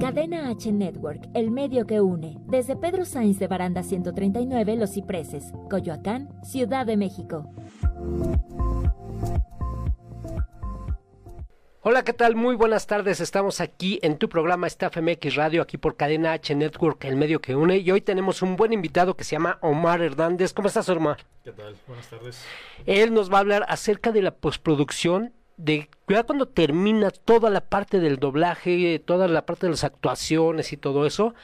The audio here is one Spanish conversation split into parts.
Cadena H Network, el medio que une. Desde Pedro Sainz de Baranda 139, Los Cipreses, Coyoacán, Ciudad de México. Hola, ¿qué tal? Muy buenas tardes. Estamos aquí en tu programa Staff MX Radio, aquí por Cadena H Network, el medio que une. Y hoy tenemos un buen invitado que se llama Omar Hernández. ¿Cómo estás, Omar? ¿Qué tal? Buenas tardes. Él nos va a hablar acerca de la postproducción de ya cuando termina toda la parte del doblaje, toda la parte de las actuaciones y todo eso,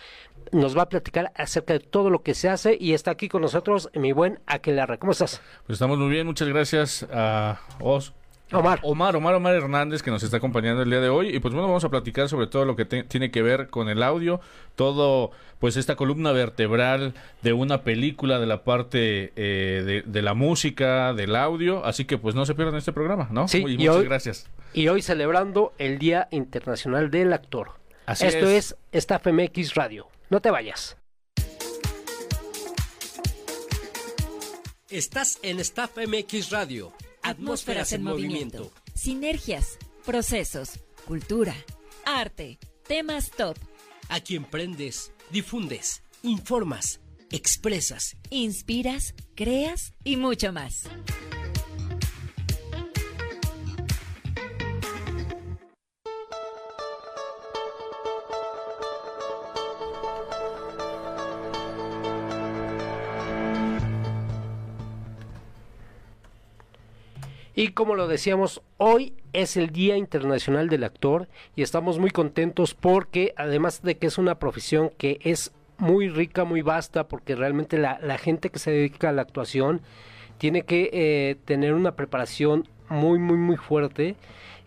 nos va a platicar acerca de todo lo que se hace y está aquí con nosotros mi buen Aquelarre. ¿Cómo estás? Pues estamos muy bien, muchas gracias a Os. Omar. Omar, Omar, Omar Hernández que nos está acompañando el día de hoy y pues bueno, vamos a platicar sobre todo lo que tiene que ver con el audio, todo pues esta columna vertebral de una película, de la parte eh, de, la música, del audio, así que pues no se pierdan este programa, ¿no? Sí, y, muchas gracias. Y hoy celebrando el Día Internacional del Actor. Así Esto es. es Staff MX Radio. No te vayas. Estás en Staff MX Radio Atmósferas en movimiento. Sinergias, procesos, cultura, arte, temas top. Aquí emprendes, difundes, informas, expresas, inspiras, creas y mucho más. Y como lo decíamos, hoy es el Día Internacional del Actor y estamos muy contentos porque además de que es una profesión que es muy rica, muy vasta, porque realmente la, gente que se dedica a la actuación tiene que eh, tener una preparación muy, muy, muy fuerte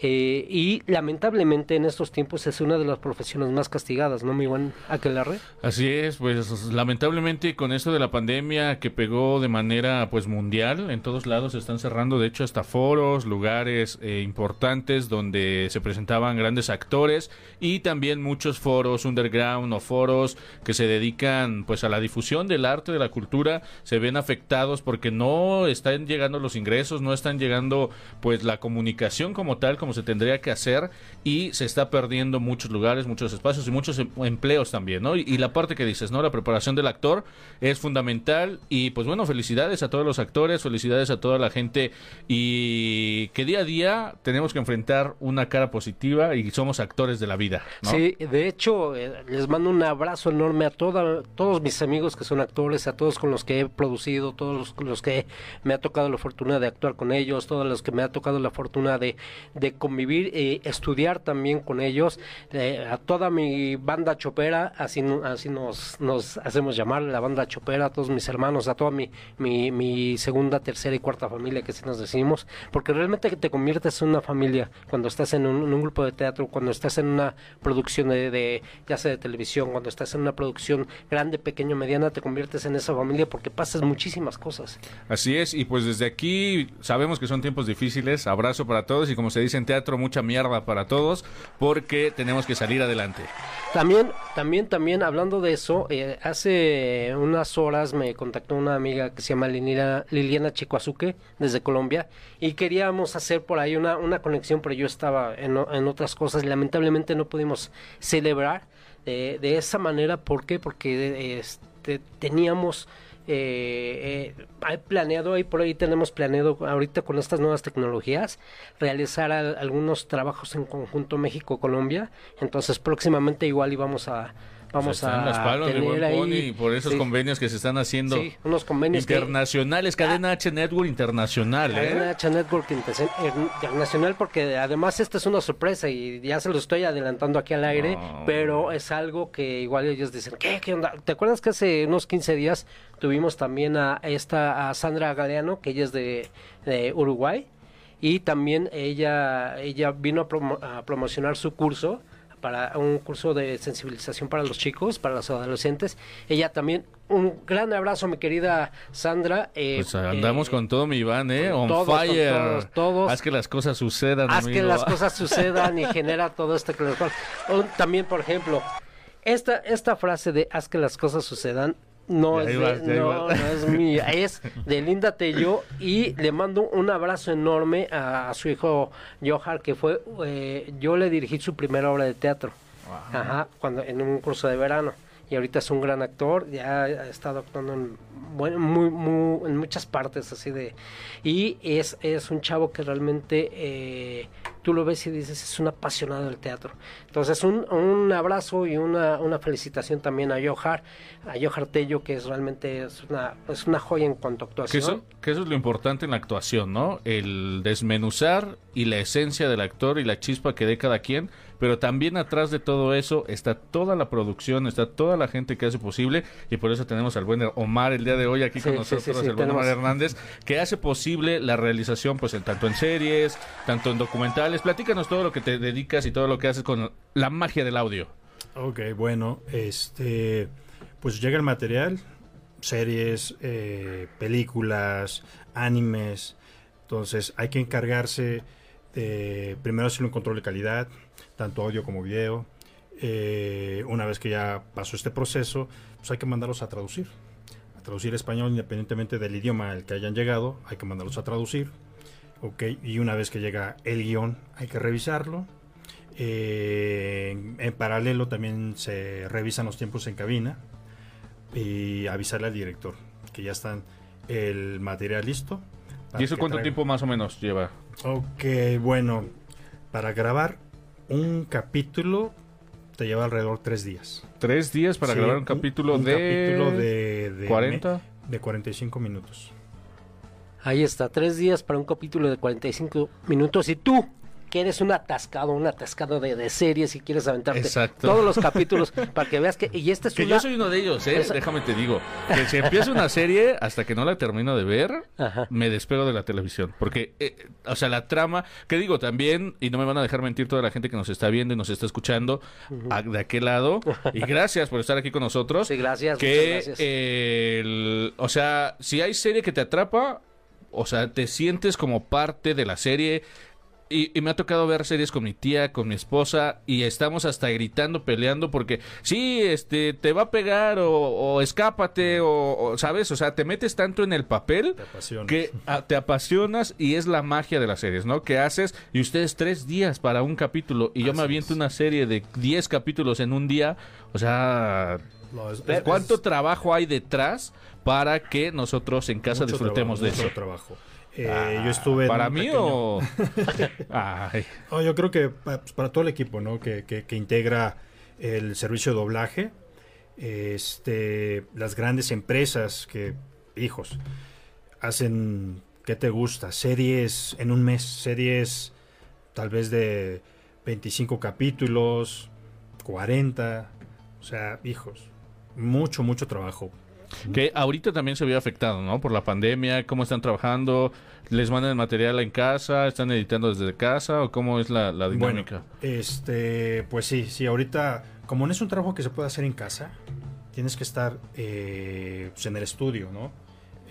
eh, y lamentablemente en estos tiempos es una de las profesiones más castigadas, ¿no, mi buen Aquelarre? Así es, pues lamentablemente con esto de la pandemia que pegó de manera pues mundial, en todos lados se están cerrando, de hecho hasta foros, lugares eh, importantes donde se presentaban grandes actores y también muchos foros underground o foros que se dedican pues a la difusión del arte, de la cultura, se ven afectados porque no están llegando los ingresos, no están llegando pues la comunicación como tal, se tendría que hacer y se está perdiendo muchos lugares, muchos espacios y muchos em, empleos también, ¿no? Y, la parte que dices, ¿no? La preparación del actor es fundamental y pues bueno, felicidades a todos los actores, felicidades a toda la gente y que día a día tenemos que enfrentar una cara positiva y somos actores de la vida. Sí, de hecho, eh, les mando un abrazo enorme a toda, todos mis amigos que son actores, a todos con los que he producido, todos los, los que me ha tocado la fortuna de actuar con ellos, todos los que me ha tocado la fortuna de, de convivir y estudiar también con ellos, eh, a toda mi banda chopera, así, así nos, nos hacemos llamar, la banda chopera, a todos mis hermanos, a toda mi, mi, segunda, tercera y cuarta familia, que así nos decimos, porque realmente te conviertes en una familia cuando estás en un, grupo de teatro, cuando estás en una producción de, de, ya sea de televisión, cuando estás en una producción grande, pequeño, mediana, te conviertes en esa familia porque pasas muchísimas cosas. Así es, y pues desde aquí sabemos que son tiempos difíciles, abrazo para todos y como se dice en teatro, mucha mierda para todos, porque tenemos que salir adelante. También, también, también, hablando de eso, eh, hace unas horas me contactó una amiga que se llama Liliana, Liliana Chicoazuque, desde Colombia, y queríamos hacer por ahí una, una conexión, pero yo estaba en, en otras cosas lamentablemente no pudimos celebrar de, de esa manera. ¿Por qué? Porque este, teníamos eh, eh, planeado, ahí por ahí tenemos planeado ahorita con estas nuevas tecnologías realizar algunos trabajos en conjunto México-Colombia. Entonces próximamente igual íbamos a vamos a las tener ahí, por esos convenios que se están haciendo sí, unos convenios internacionales cadena H Network internacional cadena ¿eh? H Network internacional porque además esta es una sorpresa y ya se lo estoy adelantando aquí al aire pero es algo que igual ellos dicen ¿qué, qué onda? ¿te acuerdas que hace unos 15 días tuvimos también a esta a Sandra Galeano que ella es de, de Uruguay y también ella ella vino a, a promocionar su curso para un curso de sensibilización para los chicos, para los adolescentes. Ella también, un gran abrazo, mi querida Sandra. Eh, pues andamos eh, con todo, mi Iván, ¿eh? On fire. Todos, Haz que las cosas sucedan. Haz que las cosas sucedan y genera todo esto que También, por ejemplo, esta, esta frase de haz que las cosas sucedan no, es, no, es mía, es de Linda Tello y le mando un abrazo enorme a, su hijo Johar, que fue, eh, yo le dirigí su primera obra de teatro. Ajá, cuando en un curso de verano. Y ahorita es un gran actor, ya ha estado actuando en, bueno, muy, muy, en muchas partes así de... Y es, es un chavo que realmente eh, tú lo ves y dices, es un apasionado del teatro. Entonces un, un abrazo y una, una felicitación también a Johar, a Johar Tello, que es realmente es una, es una joya en cuanto a Que actuación. eso, que eso es lo importante en la actuación, ¿no? El desmenuzar y la esencia del actor y la chispa que dé cada quien, pero también atrás de todo eso está toda la producción, está toda la gente que hace posible y por eso tenemos al buen Omar el día de hoy aquí Sí, con nosotros, sí, sí, el buen Omar Hernández, que hace posible la realización pues en tanto en series, tanto en documentales. Platícanos todo lo que te dedicas y todo lo que haces con la magia del audio. Ok, bueno, este, pues llega el material, series, eh, películas, animes, entonces hay que encargarse de primero hacer un control de calidad, tanto audio como video. Eh, una vez que ya pasó este proceso, pues hay que mandarlos a traducir, a traducir español independientemente del idioma al que hayan llegado, hay que mandarlos a traducir. Ok, y una vez que llega el guion, hay que revisarlo. Eh, en, paralelo también se revisan los tiempos en cabina y avisarle al director que ya están el material listo. ¿Y eso cuánto traiga- tiempo más o menos lleva? Ok, bueno, para grabar un capítulo te lleva alrededor tres días. Tres días para Sí, grabar un capítulo un de... capítulo de, de 40. de 45 minutos. Ahí está, tres días para un capítulo de 45 minutos. Y tú, que eres un atascado, un atascado de, de series y quieres aventarte Exacto. todos los capítulos para que veas que... Y esta es Que una... yo soy uno de ellos, ¿eh? Déjame te digo. Que si empiezo una serie, hasta que no la termino de ver, Ajá. me despego de la televisión. Porque, eh, o sea, la trama, que digo también, y no me van a dejar mentir toda la gente que nos está viendo y nos está escuchando a- de aquel lado. Y gracias por estar aquí con nosotros. Sí, gracias, Que, gracias. eh, el- o sea, si hay serie que te atrapa, o sea, te sientes como parte de la serie. Y, y me ha tocado ver series con mi tía, con mi esposa, y estamos hasta gritando, peleando, porque sí, este, te va a pegar, o, o escápate, o, o, ¿sabes? O sea, te metes tanto en el papel Te que te apasionas y es la magia de las series, ¿no? Que haces, y ustedes tres días para un capítulo, y yo me aviento es. una serie de 10 capítulos en un día, o sea, No, es- es- ¿cuánto trabajo hay detrás para que nosotros en casa disfrutemos trabajo, de eso? trabajo. Eh, yo estuve en ¿Para mí pequeño- o...? Ay. Oh, yo creo que pues, para todo el equipo, ¿no? Que, que- que integra el servicio de doblaje, este, las grandes empresas que, hijos, hacen, ¿qué te gusta? Series en un mes, series tal vez de 25 capítulos, 40, o sea, hijos, mucho, mucho trabajo. Que ahorita también se vio afectado, ¿no? Por la pandemia, cómo están trabajando, les mandan el material en casa, están editando desde casa o cómo es la, la dinámica. Bueno, este, pues sí, sí, ahorita, como no es un trabajo que se puede hacer en casa, tienes que estar eh, pues, en el estudio, ¿no?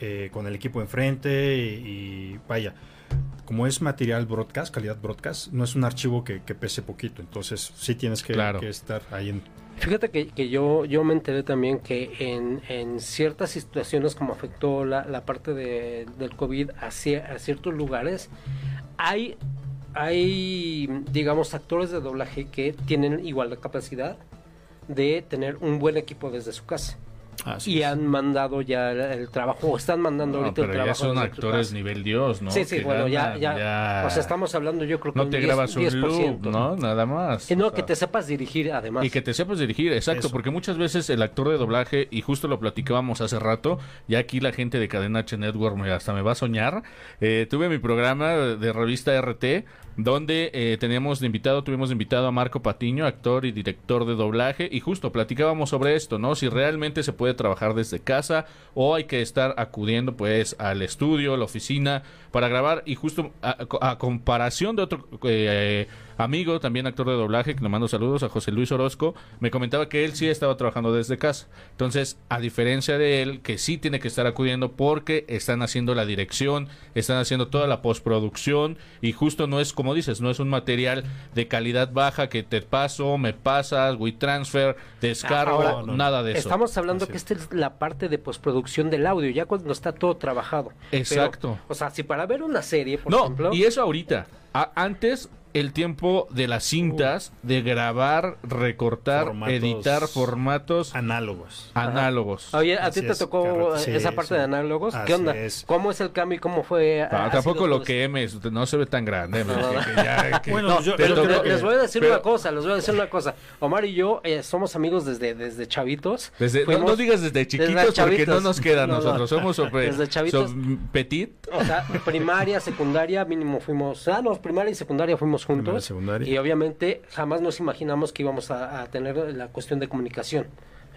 Eh, con el equipo enfrente y, y vaya, como es material broadcast, calidad broadcast, no es un archivo que, que pese poquito, entonces sí tienes que, Claro. que estar ahí en... Fíjate que, que yo, yo me enteré también que en, en ciertas situaciones como afectó la, la parte de, del COVID a, cier- a ciertos lugares, hay, hay, digamos, actores de doblaje que tienen igual la capacidad de tener un buen equipo desde su casa. Y han mandado ya el, el trabajo, o están mandando No, ahorita el pero ya trabajo. son actores casa. nivel Dios, ¿no? Sí, sí, Que bueno, ya, ya, O sea, estamos hablando, yo creo que No un te 10, grabas un 10%. loop, ¿no? Nada más. Y no, O sea, que te sepas dirigir, además. Y que te sepas dirigir, exacto, Eso. porque muchas veces el actor de doblaje, y justo lo platicábamos hace rato, ya aquí la gente de Cadena H Network me, hasta me va a soñar, eh, tuve mi programa de revista RT, donde eh, teníamos de invitado, tuvimos invitado a Marco Patiño, actor y director de doblaje, y justo platicábamos sobre esto, ¿no? Si realmente se puede trabajar desde casa o hay que estar acudiendo pues al estudio, la oficina, para grabar, y justo a, a comparación de otro... eh, amigo, también actor de doblaje, que le mando saludos a José Luis Orozco, me comentaba que él sí estaba trabajando desde casa. Entonces, a diferencia de él, que sí tiene que estar acudiendo porque están haciendo la dirección, están haciendo toda la postproducción y justo no es, como dices, no es un material de calidad baja que te paso, me pasas, WeTransfer, descargo, Ahora, no, no. nada de eso. Estamos hablando Así que es. esta es la parte de postproducción del audio, ya cuando está todo trabajado. Pero, Exacto. o sea, si para ver una serie, por no, ejemplo. y eso ahorita. A- antes el tiempo de las cintas, de grabar, recortar, Formatos editar formatos Análogos. análogos. Oye, ¿a ti te es, tocó. Sí, esa parte sí. de análogos? Así ¿Qué onda? es. ¿Cómo es el cambio y cómo fue? Ah, tampoco lo todo que M, no se ve tan grande. Bueno, les- voy a decir pero- una cosa, les voy a decir una cosa. Omar y yo eh, somos amigos desde, desde chavitos. Desde, no, Fuimos- no digas desde chiquitos porque chavitos. no nos queda a No, no. nosotros. Somos sobre, Desde chavitos. son petit. O sea, primaria, secundaria, mínimo fuimos, ah, no, primaria y secundaria fuimos juntos. Y obviamente jamás nos imaginamos que íbamos a, a tener la cuestión de comunicación.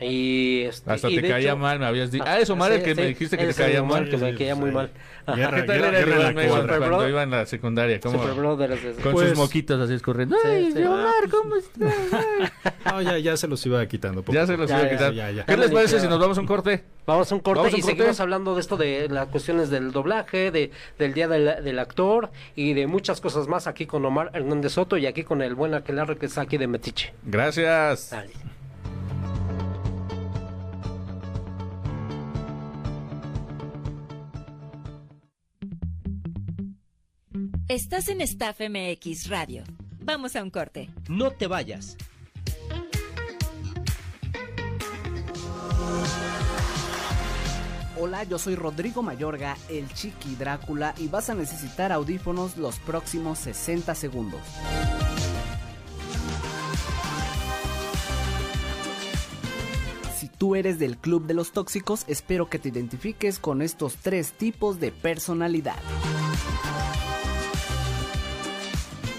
Y este, Hasta y te caía hecho- mal, me habías dicho. Ah, eso, Omar, sí, el que me sí, dijiste que te caía mal. que me Sí, caía muy sí. mal. Ajá. Guerra, ¿Qué tal guerra, era el guerra cuadra. Cuando iba en la secundaria? ¿Cómo? Brothers. Con Pues- sus moquitos así escurriendo. Sí, Ay, sí. Omar, ¿cómo estás? No, ya, ya se los iba quitando. poco ya se los Ya, iba a ya, quitar. ya, ya. ¿Qué les parece si nos vamos a un corte? Vamos a un corte Vamos a un y corte. seguimos hablando de esto de las cuestiones del doblaje, de, del día del, del actor y de muchas cosas más aquí con Omar Hernández Soto y aquí con el buen Aquelarre que está aquí de Metiche. Gracias. Dale. Estás en Staff MX Radio. Vamos a un corte. No te vayas. Hola, yo soy Rodrigo Mayorga, el Chiqui Drácula, y vas a necesitar audífonos los próximos 60 segundos. Si tú eres del club de los tóxicos, espero que te identifiques con estos tres tipos de personalidad.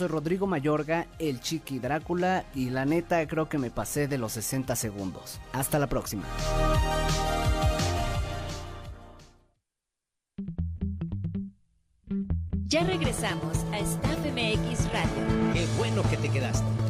Soy Rodrigo Mayorga, el Chiqui Drácula, y la neta creo que me pasé de los 60 segundos. Hasta la próxima. Ya regresamos a Staff MX Radio. Qué bueno que te quedaste.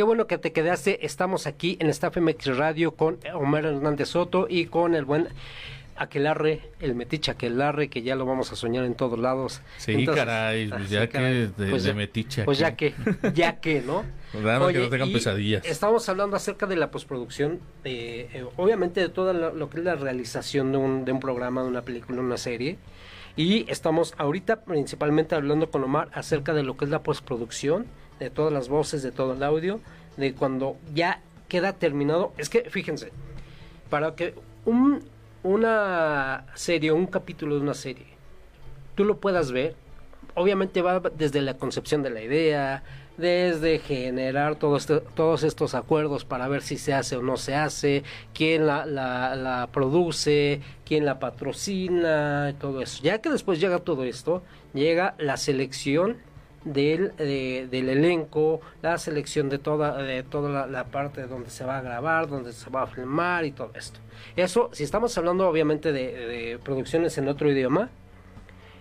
Qué bueno que te quedaste. Estamos aquí en Staff MX Radio con Omar Hernández Soto y con el buen Aquelarre, el metiche Aquelarre, que ya lo vamos a soñar en todos lados. Sí, Entonces, caray, pues ah, ya que de- Pues de ya- metiche Pues ya que, ya que, ¿no? Nada más que no tengan pesadillas. Estamos hablando acerca de la postproducción, de, eh, obviamente de todo lo, lo que es la realización de un, de un programa, de una película, una serie. Y estamos ahorita principalmente hablando con Omar acerca de lo que es la postproducción, de todas las voces, de todo el audio, de cuando ya queda terminado. Es que, fíjense, para que un, una serie, un capítulo de una serie, tú lo puedas ver, obviamente va desde la concepción de la idea, desde generar todo esto- todos estos acuerdos para ver si se hace o no se hace, quién la, la, la produce, quién la patrocina, todo eso. Ya que después llega todo esto, llega la selección del, de- del elenco, la selección de toda, de toda la, la parte donde se va a grabar, donde se va a filmar y todo esto. Eso, si estamos hablando obviamente de, producciones en otro idioma,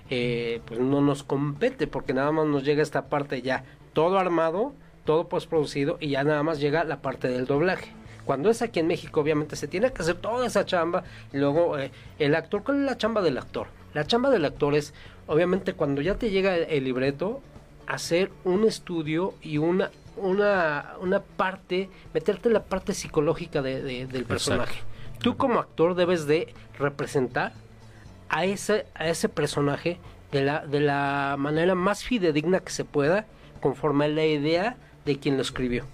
eh, pues no nos compete porque nada más nos llega esta parte ya todo armado, todo postproducido y ya nada más llega la parte del doblaje. Cuando es aquí en México, obviamente se tiene que hacer toda esa chamba y luego eh, el actor, ¿cuál es la chamba del actor? La chamba del actor es, obviamente, cuando ya te llega el libreto, hacer un estudio y una, una, una parte, meterte en la parte psicológica de- de- del personaje. Tú como actor debes de representar a ese, a ese personaje de la, de la manera más fidedigna que se pueda, conforme a la idea de quien lo escribió.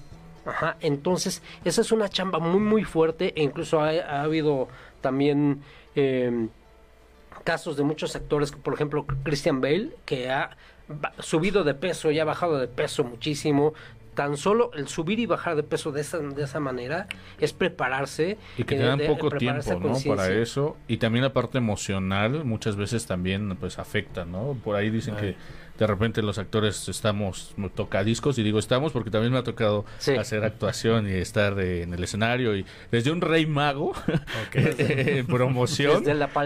Ajá, entonces esa es una chamba muy muy fuerte e incluso ha, ha habido también eh, casos de muchos actores, por ejemplo Christian Bale, que ha subido de peso y ha bajado de peso muchísimo. Tan solo el subir y bajar de peso de esa, de esa manera es prepararse. Y que te dan poco tiempo, ¿no? Para eso. Y también la parte emocional muchas veces también pues afecta, ¿no? Por ahí dicen que de repente los actores estamos tocadiscos y digo estamos porque también me ha tocado hacer actuación y estar en el escenario y desde un rey mago en promoción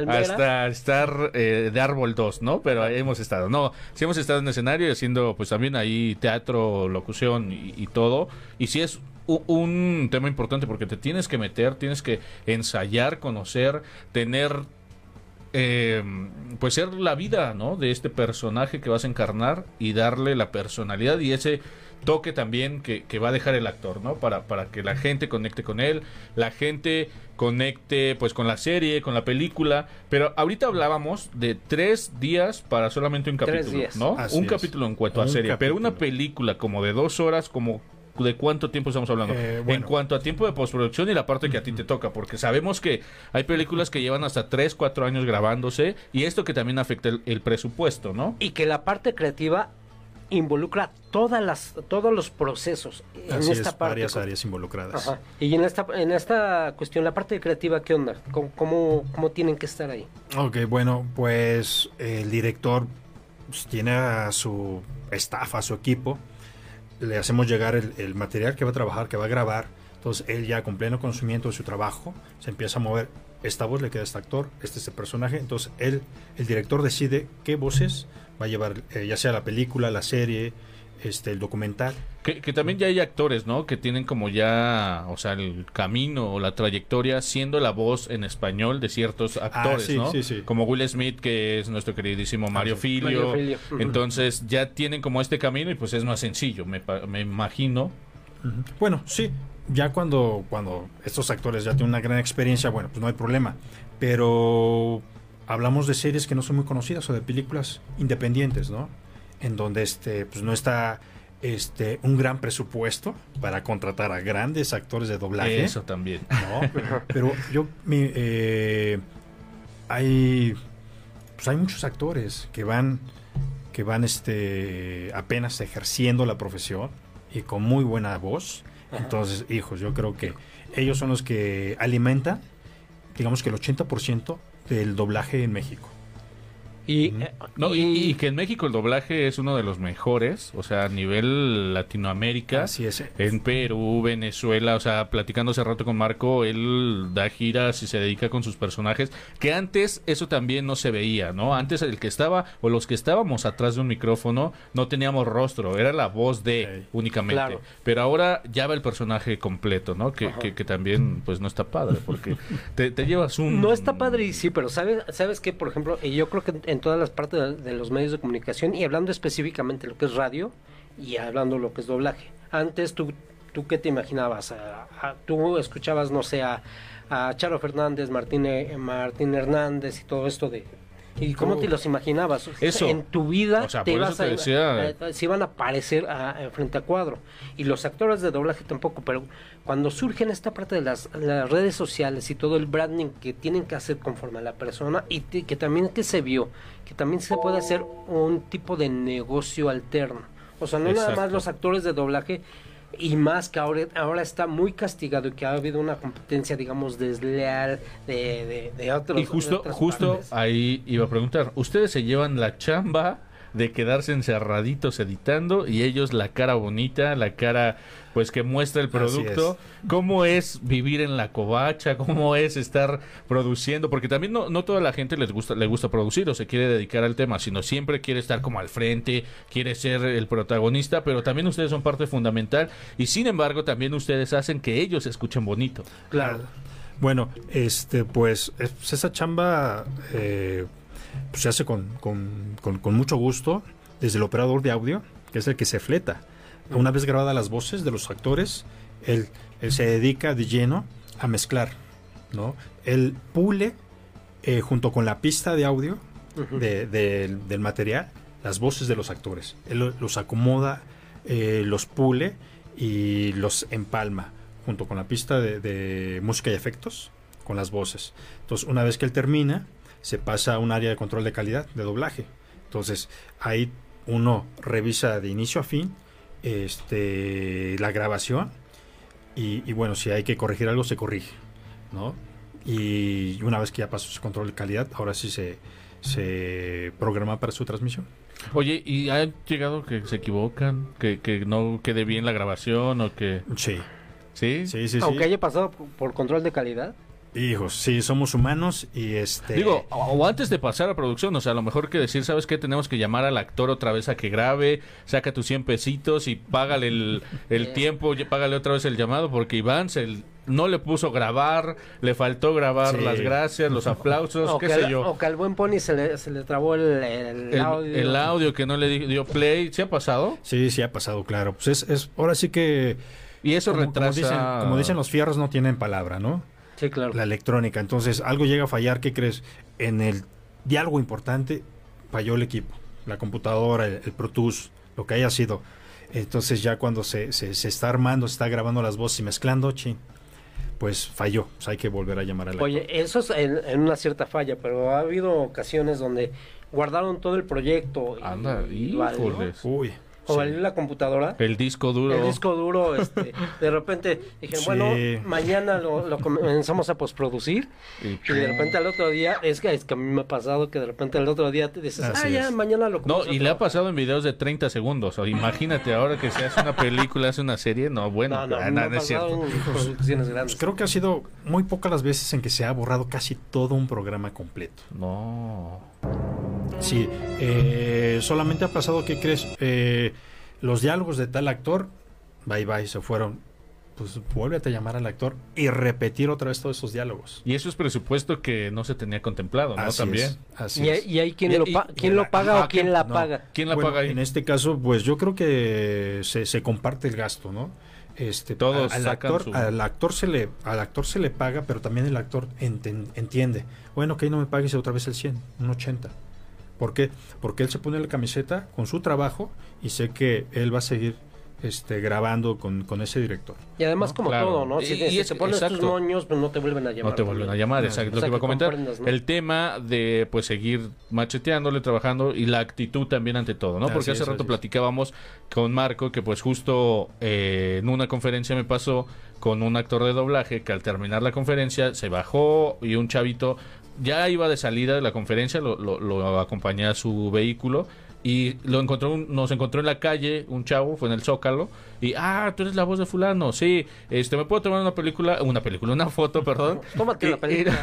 hasta estar eh, de árbol 2, ¿no? Pero ahí hemos estado, no, sí hemos estado en el escenario y haciendo pues también ahí teatro, locución y, y todo. Y sí es un tema importante porque te tienes que meter, tienes que ensayar, conocer, tener eh, pues ser la vida ¿no? de este personaje que vas a encarnar y darle la personalidad y ese toque también que, va a dejar el actor, ¿no? Para, para que la gente conecte con él, la gente conecte pues con la serie, con la película, pero ahorita hablábamos de tres días para solamente un capítulo, ¿no? un capítulo en cuanto a serie, pero una película como de dos horas, como ¿De cuánto tiempo estamos hablando? Eh, en cuanto a tiempo de postproducción y la parte que a ti te toca, porque sabemos que hay películas que llevan hasta 3, 4 años grabándose y esto que también afecta el, presupuesto, ¿no? Y que la parte creativa involucra todas las todos los procesos en esta parte varias áreas involucradas. Y en esta en esta cuestión la parte creativa qué onda cómo, cómo, tienen que estar ahí Ok, bueno pues el director pues, tiene a su staff a su equipo le hacemos llegar el, material que va a trabajar, que va a grabar. Entonces él ya con pleno conocimiento de su trabajo se empieza a mover. Esta voz le queda a este actor, este es el personaje. Entonces él, el director decide qué voces va a llevar, eh, ya sea la película, la serie, este, el documental. Que, también ya hay actores, ¿no? Que tienen como ya, o sea, el camino o la trayectoria siendo la voz en español de ciertos ah, actores, ¿no? Como Will Smith, que es nuestro queridísimo ah, Mario, Filio. Entonces ya tienen como este camino y pues es más sencillo, me, me imagino. Bueno, sí, ya cuando, cuando estos actores ya tienen una gran experiencia, bueno, pues no hay problema. Pero hablamos de series que no son muy conocidas o de películas independientes, ¿no? En donde este, pues no está este, un gran presupuesto para contratar a grandes actores de doblaje. Eso también. Pero, yo me, eh, hay pues hay muchos actores que van que van este apenas ejerciendo la profesión y con muy buena voz. Entonces, hijos, yo creo que ellos son los que alimentan digamos que el 80% del doblaje en México. Y, eh, no, y, que en México el doblaje es uno de los mejores, o sea, a nivel Latinoamérica. Así es. En Perú, Venezuela, o sea, platicando hace rato con Marco, él da giras y se dedica con sus personajes, que antes eso también no se veía, ¿no? Antes el que estaba, o los que estábamos atrás de un micrófono, no teníamos rostro, era la voz de únicamente. Pero ahora ya va el personaje completo, ¿no? Que, que, también, pues no está padre, porque te, llevas un... No está padre, y sí, pero ¿sabes, sabes que, por ejemplo, y yo creo que en todas las partes de, los medios de comunicación y hablando específicamente lo que es radio y hablando lo que es doblaje. Antes tú, tú ¿qué te imaginabas? tú escuchabas, no sé, a, Charo Fernández, Martín, Martín Hernández y todo esto de, ¿Y cómo te los imaginabas? Eso. En tu vida te ibas a, eh, se iban a aparecer frente a cuadro. Y los actores de doblaje tampoco, pero cuando surgen esta parte de las, redes sociales y todo el branding que tienen que hacer conforme a la persona y que también que se vio, que también se puede hacer un tipo de negocio alterno. O sea, no nada más los actores de doblaje y más que ahora, ahora está muy castigado y que ha habido una competencia, digamos, desleal de, de, otros. Y justo, justo ahí iba a preguntar, ¿ustedes se llevan la chamba de quedarse encerraditos editando y ellos la cara bonita, la cara pues que muestra el producto, cómo es vivir en la covacha, cómo es estar produciendo, porque también no, no toda la gente les gusta, le gusta producir o se quiere dedicar al tema, sino siempre quiere estar como al frente, quiere ser el protagonista, pero también ustedes son parte fundamental y sin embargo también ustedes hacen que ellos escuchen bonito. Claro. Bueno, este, pues, pues esa chamba eh, pues, se hace con, con, con, mucho gusto desde el operador de audio, que es el que se fleta. Una vez grabadas las voces de los actores, él, se dedica de lleno a mezclar, ¿no? Él pule eh, junto con la pista de audio de- del- del material, las voces de los actores. Él lo- los acomoda, eh, los pule y los empalma junto con la pista de, de música y efectos con las voces. Entonces, una vez que él termina, se pasa a un área de control de calidad, de doblaje. Entonces, ahí uno revisa de inicio a fin este, la grabación y, y bueno, si hay que corregir algo, se corrige, ¿no? Y una vez que ya pasó ese control de calidad, ahora sí se, se programa para su transmisión. Oye, ¿y ha llegado que se equivocan? Que, que no quede bien la grabación o que... Sí, ¿Sí? sí, sí. Aunque sí. haya pasado por control de calidad. Hijos, sí, somos humanos y este... Digo, o antes de pasar a producción, o sea, a lo mejor que decir, ¿sabes qué? Tenemos que llamar al actor otra vez a que grabe, saca tus 100 pesitos y págale el, el tiempo, y págale otra vez el llamado, porque Iván se, no le puso grabar, le faltó grabar Sí. las gracias, los aplausos, O qué que, sé al, yo. o que al buen Pony se le, se le trabó el, el El, audio. el audio que no le di- dio play, ¿se ha pasado? Sí, sí ha pasado, claro. Pues es, es ahora sí que... Y eso como, como retrasa... dicen, como dicen los fierros no tienen palabra, ¿no? Sí, claro. la electrónica. Entonces, algo llega a fallar, ¿qué crees? En el diálogo importante, falló el equipo, la computadora, el, el Pro Tools, lo que haya sido. Entonces, ya cuando se, se, se está armando, se está grabando las voces y mezclando, chin, pues falló. Hay que volver a llamar al actor. Oye, eso es en, en una cierta falla, pero ha habido ocasiones donde guardaron todo el proyecto. y- Anda, y híjoles. Uy. O sí. valió la computadora. El disco duro. El disco duro, este, de repente dije, Sí. bueno, mañana lo, lo comenzamos a postproducir Y- y de repente al otro día, es que, es que a mí me ha pasado que de repente al otro día te dices, Así ah, ya, es. mañana lo No, y le ha trabajar". pasado en videos de 30 segundos. O imagínate ahora que se hace una película, hace una serie. No, bueno, No, no, ah, no, no, es cierto. producciones grandes. Pues creo que ha sido muy pocas las veces en que se ha borrado casi todo un programa completo. No. Sí, eh, solamente ha pasado, ¿qué crees? Eh, los diálogos de tal actor, bye bye, se fueron. Pues vuélvete a llamar al actor y repetir otra vez todos esos diálogos. Y eso es presupuesto que no se tenía contemplado, ¿no? Así También. es, así ¿Y, es. y ahí quién, Y- lo, y- pa- y quién la- lo paga o quién ¿quién- la no. paga? ¿Quién la Bueno, paga ahí? En este caso, pues yo creo que se, se comparte el gasto, ¿no? Este, Todos al, actor, su- al actor se le al actor se le paga, pero también el actor enten- entiende. Bueno, que no me pagues otra vez el 100, un 80. ¿Por qué? Porque él se pone la camiseta con su trabajo y sé que él va a seguir este, grabando con, con ese director. Y además como Claro. todo, ¿no? Y- Si, y si es- te pones tus exacto. moños, pues no te vuelven a llamar. No te vuelven a llamar, No, exacto. o lo que iba a comentar. El tema de pues seguir macheteándole, trabajando y la actitud también ante todo, ¿no? Así Porque hace es, rato platicábamos con Marco que pues justo eh, en una conferencia me pasó con un actor de doblaje que al terminar la conferencia se bajó y un chavito ya iba de salida de la conferencia, lo, lo, lo acompañé a su vehículo y lo encontró un- nos encontró en la calle un chavo fue en el zócalo y ah tú eres la voz de fulano sí este me puedo tomar una película una película una foto perdón Tómate Y- la película.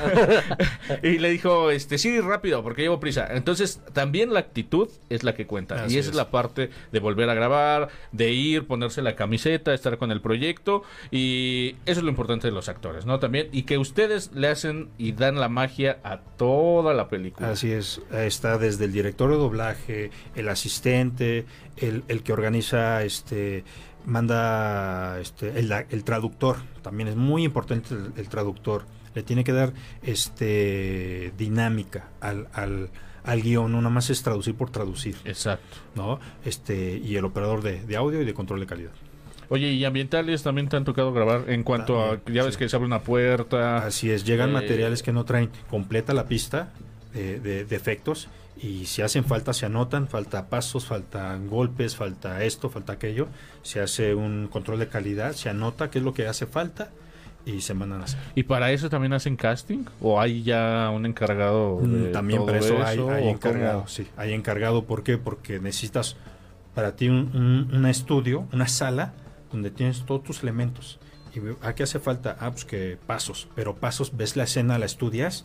y, y le dijo este sí rápido porque llevo prisa entonces también la actitud es la que cuenta Así y esa es. es. la parte de volver a grabar de ir ponerse la camiseta estar con el proyecto y eso es lo importante de los actores no también y que ustedes le hacen y dan la magia a toda la película Así es, está desde el director de doblaje, el asistente, el, el que organiza, este, manda, este, el, el traductor, también es muy importante el, el traductor, le tiene que dar, este, dinámica al, al, al guion, no nada más es traducir por traducir, exacto ¿no? Este, y el operador de, de audio y de control de calidad. Oye, ¿y ambientales también te han tocado grabar en cuanto a, ya ves sí. que se abre una puerta? Así es, llegan Eh, materiales que no traen completa la pista de, de- de efectos y si hacen falta se anotan, falta pasos, faltan golpes, falta esto, falta aquello, se hace un control de calidad, se anota qué es lo que hace falta y se mandan a hacer. ¿Y para eso también hacen casting? ¿O hay ya un encargado de Mm, También todo para eso, hay, eso, hay o encargado, cómo? sí, hay encargado, ¿por qué? Porque necesitas para ti un, un- un estudio, una sala donde tienes todos tus elementos. ¿Y a qué hace falta? Ah, pues que pasos, pero pasos, ves la escena, la estudias,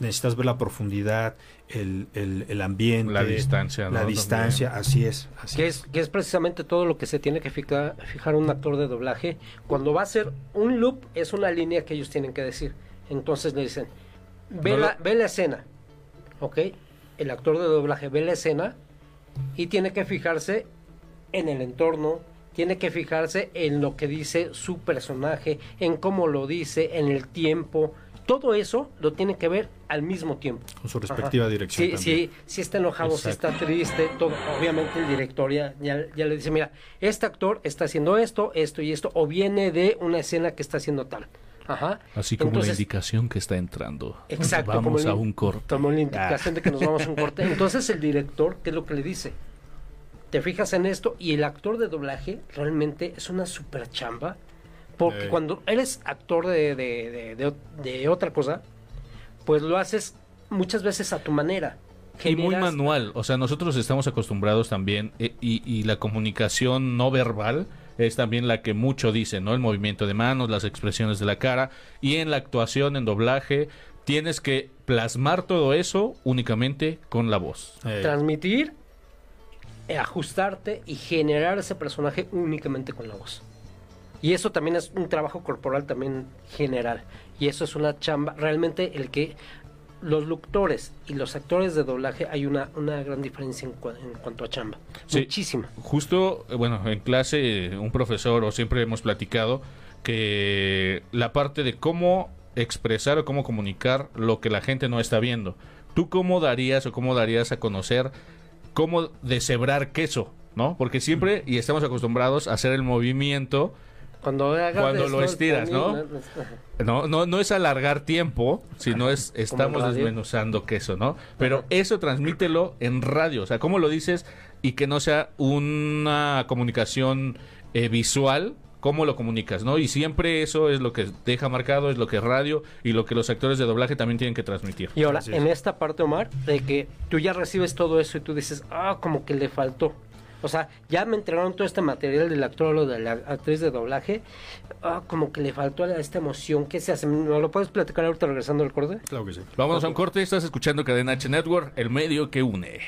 necesitas ver la profundidad, el, el, el ambiente, La distancia, la ¿no? distancia, así es. Así que es, que es precisamente todo lo que se tiene que fijar, fijar un actor de doblaje. Cuando va a hacer un loop, es una línea que ellos tienen que decir. Entonces le dicen, ve, No la, lo- ve la escena, ¿ok? El actor de doblaje ve la escena y tiene que fijarse en el entorno, tiene que fijarse en lo que dice su personaje, en cómo lo dice, en el tiempo, todo eso lo tiene que ver al mismo tiempo. Con su respectiva Ajá. dirección Sí, sí, si está enojado, si está triste, todo. Obviamente el director ya, ya, ya le dice, mira, este actor está haciendo esto, esto y esto, o viene de una escena que está haciendo tal. Ajá. Así como la indicación que está entrando. Exacto. como Vamos el- a un corte. Tomó la indicación de que nos vamos a un corte. Entonces el director, ¿qué es lo que le dice? Te fijas en esto y el actor de doblaje realmente es una super chamba. Porque cuando eres actor de, de, de- otra cosa, pues lo haces muchas veces a tu manera. Y muy Generas- manual, o sea, nosotros estamos acostumbrados también eh, y, y la comunicación no verbal es también la que mucho dice, ¿no? El movimiento de manos, las expresiones de la cara y en la actuación, en doblaje, tienes que plasmar todo eso únicamente con la voz. Eh, transmitir, eh, ajustarte y generar ese personaje únicamente con la voz. Y eso también es un trabajo corporal también general. Y eso es una chamba. Realmente el que los locutores y los actores de doblaje hay una, una gran diferencia en, cua- en cuanto a chamba. Sí. Muchísima. Justo, eh, bueno, en clase eh, un profesor o siempre hemos platicado que la parte de cómo expresar o cómo comunicar lo que la gente no está viendo. ¿Tú cómo darías o cómo darías a conocer cómo deshebrar queso? ¿No? Porque siempre, y estamos acostumbrados a hacer el movimiento, Cuando, Cuando lo estiras, ¿no? no, no, no es alargar tiempo, sino es estamos radio. desmenuzando queso, ¿no? Pero eso transmítelo en radio, o sea, ¿cómo lo dices? Y que no sea una comunicación eh, visual, ¿cómo lo comunicas, no? Y siempre eso es lo que deja marcado, es lo que es radio y lo que los actores de doblaje también tienen que transmitir. Y ahora, es. en esta parte, Omar, de que tú ya recibes todo eso y tú dices, ah, como que le faltó. O sea, ya me entregaron todo este material del actor o de la actriz de doblaje, ah, como que le faltó a esta emoción. ¿Qué se hace? ¿No lo puedes platicar ahorita regresando al corte? Claro que sí. Vámonos a un corte, estás escuchando Cadena H Network, el medio que une.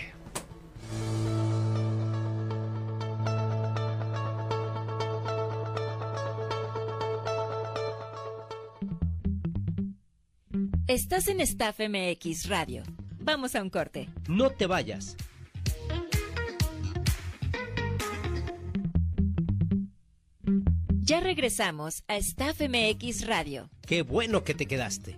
Estás en Staff MX Radio. Vamos a un corte. No te vayas. Ya regresamos a Staff MX Radio. Qué bueno que te quedaste.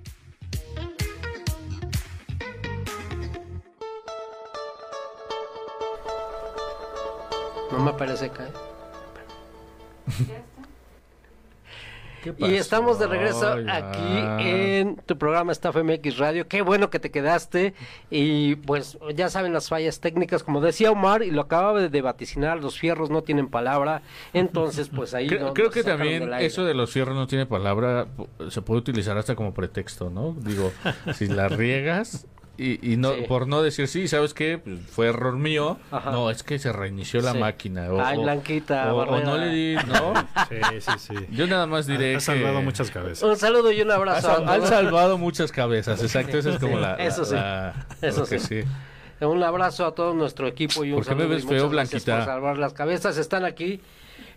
No me parece acá. ¿eh? ¿Qué Y estamos de regreso Ay, aquí ah. en tu programa Staff MX Radio. Qué bueno que te quedaste. Y pues ya saben las fallas técnicas, como decía Omar, y lo acababa de vaticinar, los fierros no tienen palabra. Entonces, pues ahí... Creo, no- creo que también eso de los fierros no tiene palabra, se puede utilizar hasta como pretexto, ¿no? Digo, si la riegas y, y no Sí. por no decir sí, ¿sabes qué? Pues fue error mío. Ajá. No, es que se reinició la Sí. máquina. O, Ay, Blanquita, o- o Barrera. no le di, ¿no? Sí, sí, sí. Yo nada más diré Ha salvado que muchas cabezas. Un saludo y un ha abrazo. sal- a- han salvado muchas cabezas, exacto, esa es como la... Eso sí. la- Eso sí. Un abrazo a todo nuestro equipo y un ¿Por qué me saludo y ves feo, Blanquita? por salvar las cabezas. Están aquí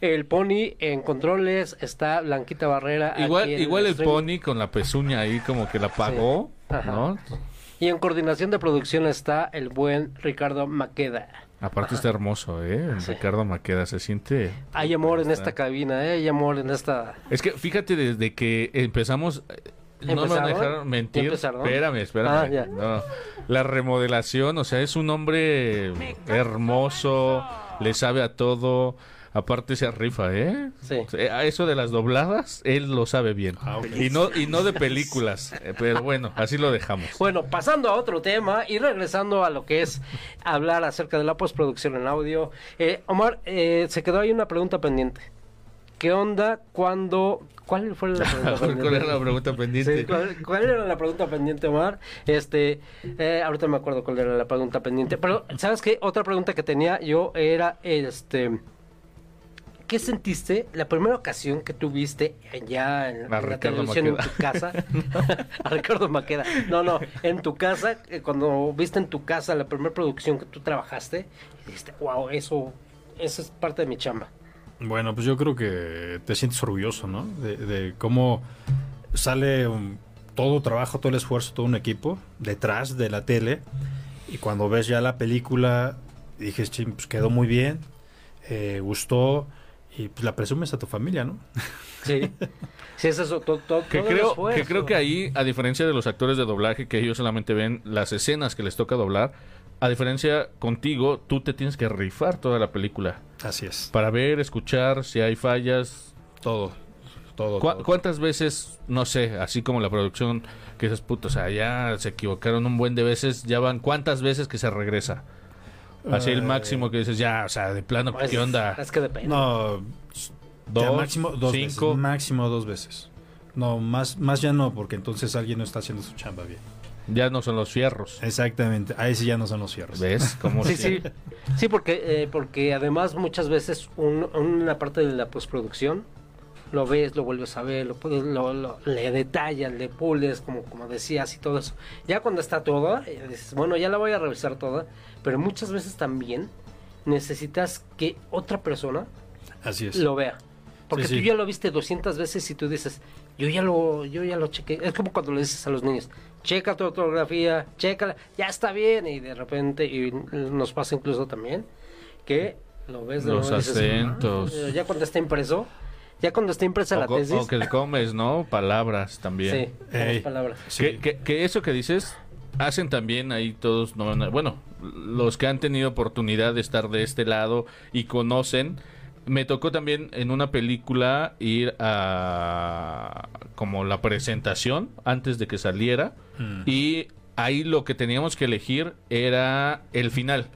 el Pony en controles, está Blanquita Barrera. Igual, aquí igual el streaming. pony con la pezuña ahí como que la pagó, Ajá. ¿no? Y en coordinación de producción está el buen Ricardo Maqueda. Aparte está hermoso, ¿eh? El Sí. Ricardo Maqueda se siente... Hay amor en esta cabina, ¿eh? hay amor en esta... Es que fíjate, desde que empezamos, eh, no me van a ¿Empezaron? dejar mentir. ¿Ya empezaron? Espérame, espérame. Ah, ya. No. La remodelación, o sea, es un hombre hermoso, le sabe a todo. Aparte se rifa, ¿eh? Sí. A eso de las dobladas, él lo sabe bien. Ah. Y no y no de películas, eh, pero bueno, así lo dejamos. Bueno, pasando a otro tema y regresando a lo que es hablar acerca de la postproducción en audio. Eh, Omar, eh, se quedó ahí una pregunta pendiente. ¿Qué onda cuando... ¿Cuál fue la pregunta pendiente? ¿Cuál era la pregunta pendiente? Sí, ¿cuál, cuál era la pregunta pendiente, Omar? Este, eh, ahorita me acuerdo cuál era la pregunta pendiente. Pero, ¿sabes qué? Otra pregunta que tenía yo era, este... ¿Qué sentiste la primera ocasión que tuviste allá en, en la Ricardo televisión en tu casa? a Ricardo Maqueda. No, no, en tu casa, eh, cuando viste en tu casa la primera producción que tú trabajaste, y dijiste, wow, eso, eso es parte de mi chamba. Bueno, pues yo creo que te sientes orgulloso, ¿no? De, de cómo sale un- todo trabajo, todo el esfuerzo, todo un equipo detrás de la tele. Y cuando ves ya la película, dices, "Chin, pues quedó muy bien, eh, gustó. Y pues la presumes a tu familia, ¿no? Sí. Sí, es eso. to- to- Que todo el creo, esfuerzo. que creo que ahí, a diferencia de los actores de doblaje, que ellos solamente ven las escenas que les toca doblar, a diferencia contigo, tú te tienes que rifar toda la película. Así es. Para ver, escuchar, si hay fallas. Todo. Todo. ¿Cu- todo. ¿Cuántas veces, no sé, así como la producción, que dices, puto, o sea, ya se equivocaron un buen de veces, ya van cuántas veces que se regresa? Así el Eh, máximo que dices, ya, o sea, de plano, Pues, ¿qué onda? Es que depende. No, Dos, ya máximo dos cinco. veces. Máximo dos veces. No, más, más ya no, porque entonces alguien no está haciendo su chamba bien. Ya no son los fierros. Exactamente. Ahí sí ya no son los fierros. ¿Ves? Como Sí, sí. Sí, porque, eh, porque además muchas veces un- una parte de la postproducción lo ves, lo vuelves a ver, lo, lo- lo- le detallas, le pules, como, como decías y todo eso. Ya cuando está toda, eh, dices, bueno, ya la voy a revisar toda, pero muchas veces también necesitas que otra persona Así es. lo vea. Porque Sí, tú sí. ya lo viste 200 veces y tú dices, yo ya lo yo ya lo chequé. Es como cuando le dices a los niños, checa tu ortografía, chécala, ya está bien. Y de repente, y nos pasa incluso también, que lo ves de Los nuevo y dices, acentos. "Ah", ya cuando está impreso, ya cuando está impresa O, la tesis, o que le comes, ¿no? Palabras también. sí, las Ey. palabras. Sí. Que, que- que eso que dices hacen también ahí todos, no, no, bueno, los que han tenido oportunidad de estar de este lado y conocen. Me tocó también en una película ir a como la presentación antes de que saliera Mm. y ahí lo que teníamos que elegir era el final.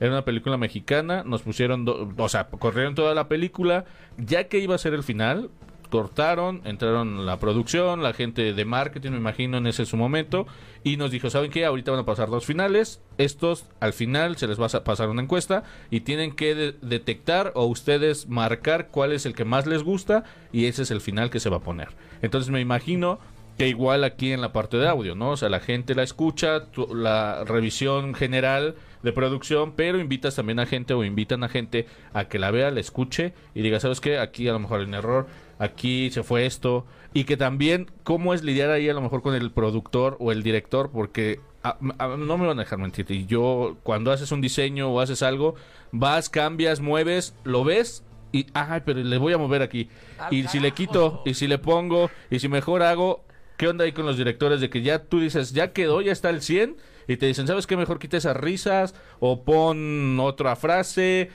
Era una película mexicana, nos pusieron, do- o sea, corrieron toda la película, ya que iba a ser el final, cortaron, entraron la producción, la gente de marketing, me imagino, en ese su momento, y nos dijo, ¿saben qué? Ahorita van a pasar dos finales, estos al final se les va a pasar una encuesta y tienen que de- detectar o ustedes marcar cuál es el que más les gusta y ese es el final que se va a poner. Entonces me imagino que igual aquí en la parte de audio, ¿no? O sea, la gente la escucha, la revisión general de producción, pero invitas también a gente o invitan a gente a que la vea, la escuche y diga, ¿sabes qué? Aquí a lo mejor hay un error, aquí se fue esto. Y que también, ¿cómo es lidiar ahí a lo mejor con el productor o el director? Porque a- a- no me van a dejar mentir. Y yo, cuando haces un diseño o haces algo, vas, cambias, mueves, lo ves y, ay, pero le voy a mover aquí. Y si le quito, y si le pongo, y si mejor hago, ¿qué onda ahí con los directores? De que ya tú dices, ya quedó, ya está el 100, y te dicen, ¿sabes qué? Mejor quita esas risas, o pon otra frase.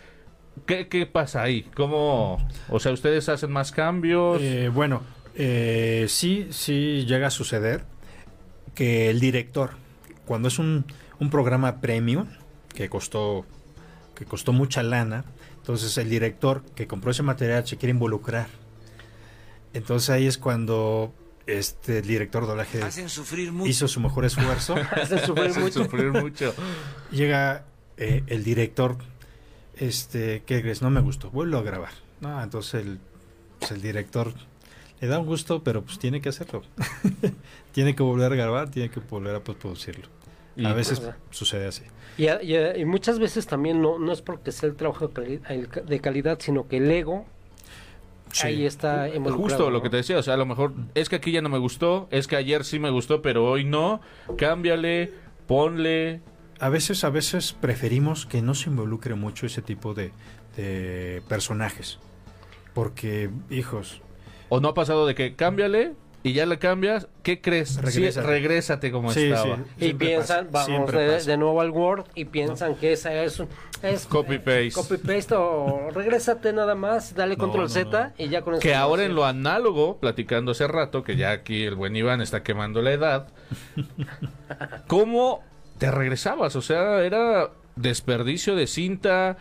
¿Qué, qué pasa ahí? ¿Cómo? O sea, ¿ustedes hacen más cambios? Eh, bueno, eh, sí, sí llega a suceder que el director, cuando es un, un programa premium, que costó, que costó mucha lana, entonces el director que compró ese material se quiere involucrar. Entonces ahí es cuando este el director de doblaje Hacen sufrir mucho. hizo su mejor esfuerzo. Hacen sufrir Hacen mucho. sufrir mucho. Llega eh, el director, este, ¿qué crees? No me gustó, vuelvo a grabar. No, entonces el, pues el director le da un gusto, pero pues tiene que hacerlo. tiene que volver a grabar, tiene que volver a postproducirlo. Y- a veces pues, sucede así. Y, a- y a- y muchas veces también no, no es porque sea el trabajo de calidad, sino que el ego Sí. ahí está involucrado. Justo lo ¿no? que te decía, o sea, a lo mejor es que aquí ya no me gustó, es que ayer sí me gustó, pero hoy no. Cámbiale, ponle. A veces, a veces preferimos que no se involucre mucho ese tipo de, de personajes. Porque, hijos, O no ha pasado de que cámbiale y ya le cambias. ¿Qué crees? Sí, Regrésate. como Sí, estaba. sí. Y piensan, pasa, vamos de, nuevo al Word y piensan que esa es un es Copy paste. copy paste o regrésate nada más, dale No, control no, Z y ya con eso. Que ahora en lo análogo, platicando hace rato, que ya aquí el buen Iván está quemando la edad, ¿cómo te regresabas? O sea, era desperdicio de cinta.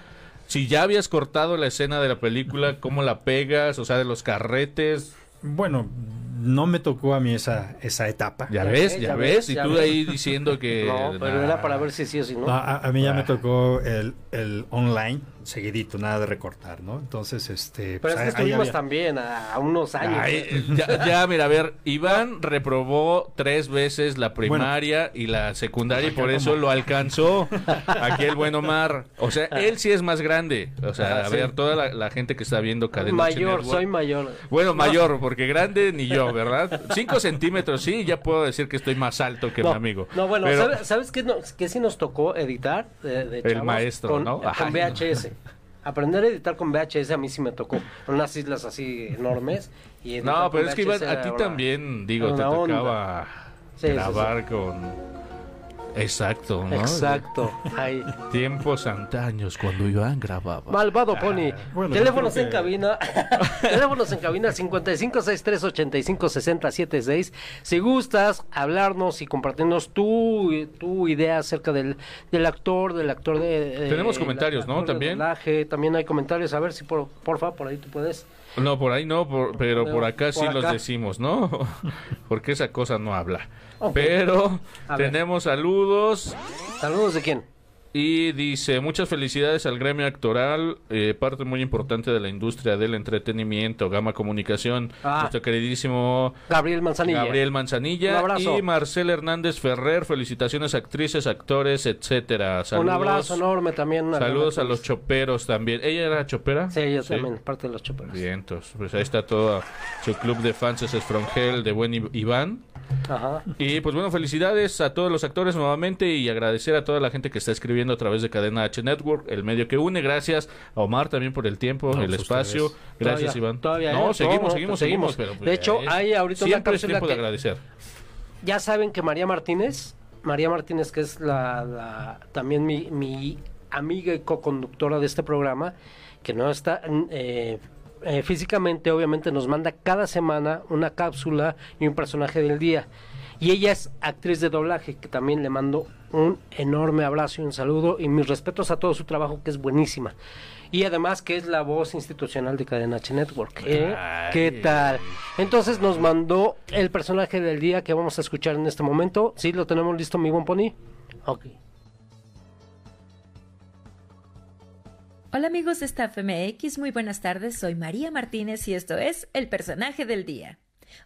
Si ya habías cortado la escena de la película, ¿cómo la pegas? O sea, de los carretes. bueno, no me tocó a mí esa, esa etapa. Ya Ya ves, ya ya ves. ves, Y ya tú ves. ahí diciendo que... No, pero nah. era para ver si sí o si no. No, a, a mí ya me Ah. tocó el, el online, seguidito, nada de recortar, ¿no? Entonces, este... pero pues, es que estuvimos había- también a, a unos años. Ay, ya, ya, mira, a ver, Iván reprobó tres veces la primaria y la secundaria y por eso lo alcanzó aquí el buen Omar. O sea, él sí es más grande. O sea, Ah, a sí. ver, toda la, la gente que está viendo Cadena mayor, Network. soy mayor. Bueno, mayor, porque grande ni yo, ¿verdad? Cinco centímetros, sí, ya puedo decir que estoy más alto que no, mi amigo. No, bueno, Pero- ¿sabes, ¿sabes qué, no, qué sí nos tocó editar? De, de El chavos? maestro, con, ¿no? Con VHS. Aprender a editar con VHS a mí sí me tocó. Unas islas así enormes. Y No, pero es que Iván, a ti también, digo, te onda. tocaba Sí, sí, grabar con... Exacto, ¿no? Exacto. Ahí. Tiempos antaños cuando Iván grababa. Malvado Pony. bueno, Teléfonos en cabina. Teléfonos en cabina 5563-856076. Si gustas hablarnos y compartirnos tu, tu idea acerca del, del actor, del actor de. Tenemos el comentarios, ¿no? También. doblaje. También hay comentarios. A ver si por, porfa, por ahí tú puedes. No, por ahí no, por- pero por acá sí los decimos, ¿no? Porque esa cosa no habla. Pero A ver. tenemos saludos Saludos de quién. y dice, muchas felicidades al gremio actoral, eh, parte muy importante de la industria del entretenimiento, Gama Comunicación, Ah. nuestro queridísimo Gabriel Manzanilla. Gabriel Manzanilla Un abrazo. y Marcel Hernández Ferrer, felicitaciones actrices, actores, etcétera. Saludos. Un abrazo enorme también. Saludos a los choperos también. ¿Ella era chopera? Sí, yo también, parte de los choperos. Bien, entonces, pues ahí está todo su club de fans es Frongel de buen Iván. Ajá. Y pues bueno, felicidades a todos los actores nuevamente y agradecer a toda la gente que está escribiendo a través de Cadena H Network, el medio que une. Gracias a Omar también por el tiempo, No, el pues, espacio. ustedes. Gracias, Todavía- Iván. todavía, no, ¿eh? seguimos, No, seguimos, seguimos. seguimos. pero, pues, De hecho, ya hay ahorita una Siempre es cápsula tiempo de agradecer. Ya saben que María Martínez, María Martínez, que es la, la- también mi, mi amiga y co-conductora de este programa, que no está eh, eh, físicamente, obviamente nos manda cada semana una cápsula y un personaje del día. Y ella es actriz de doblaje, que también le mando un enorme abrazo y un saludo y mis respetos a todo su trabajo, que es buenísima. Y además que es la voz institucional de Cadena H Network. ¿eh? ¿Qué tal? Entonces nos mandó el personaje del día que vamos a escuchar en este momento. ¿Sí lo tenemos listo, mi buen pony? Ok. Hola amigos de Staff MX, muy buenas tardes, soy María Martínez y esto es El personaje del día.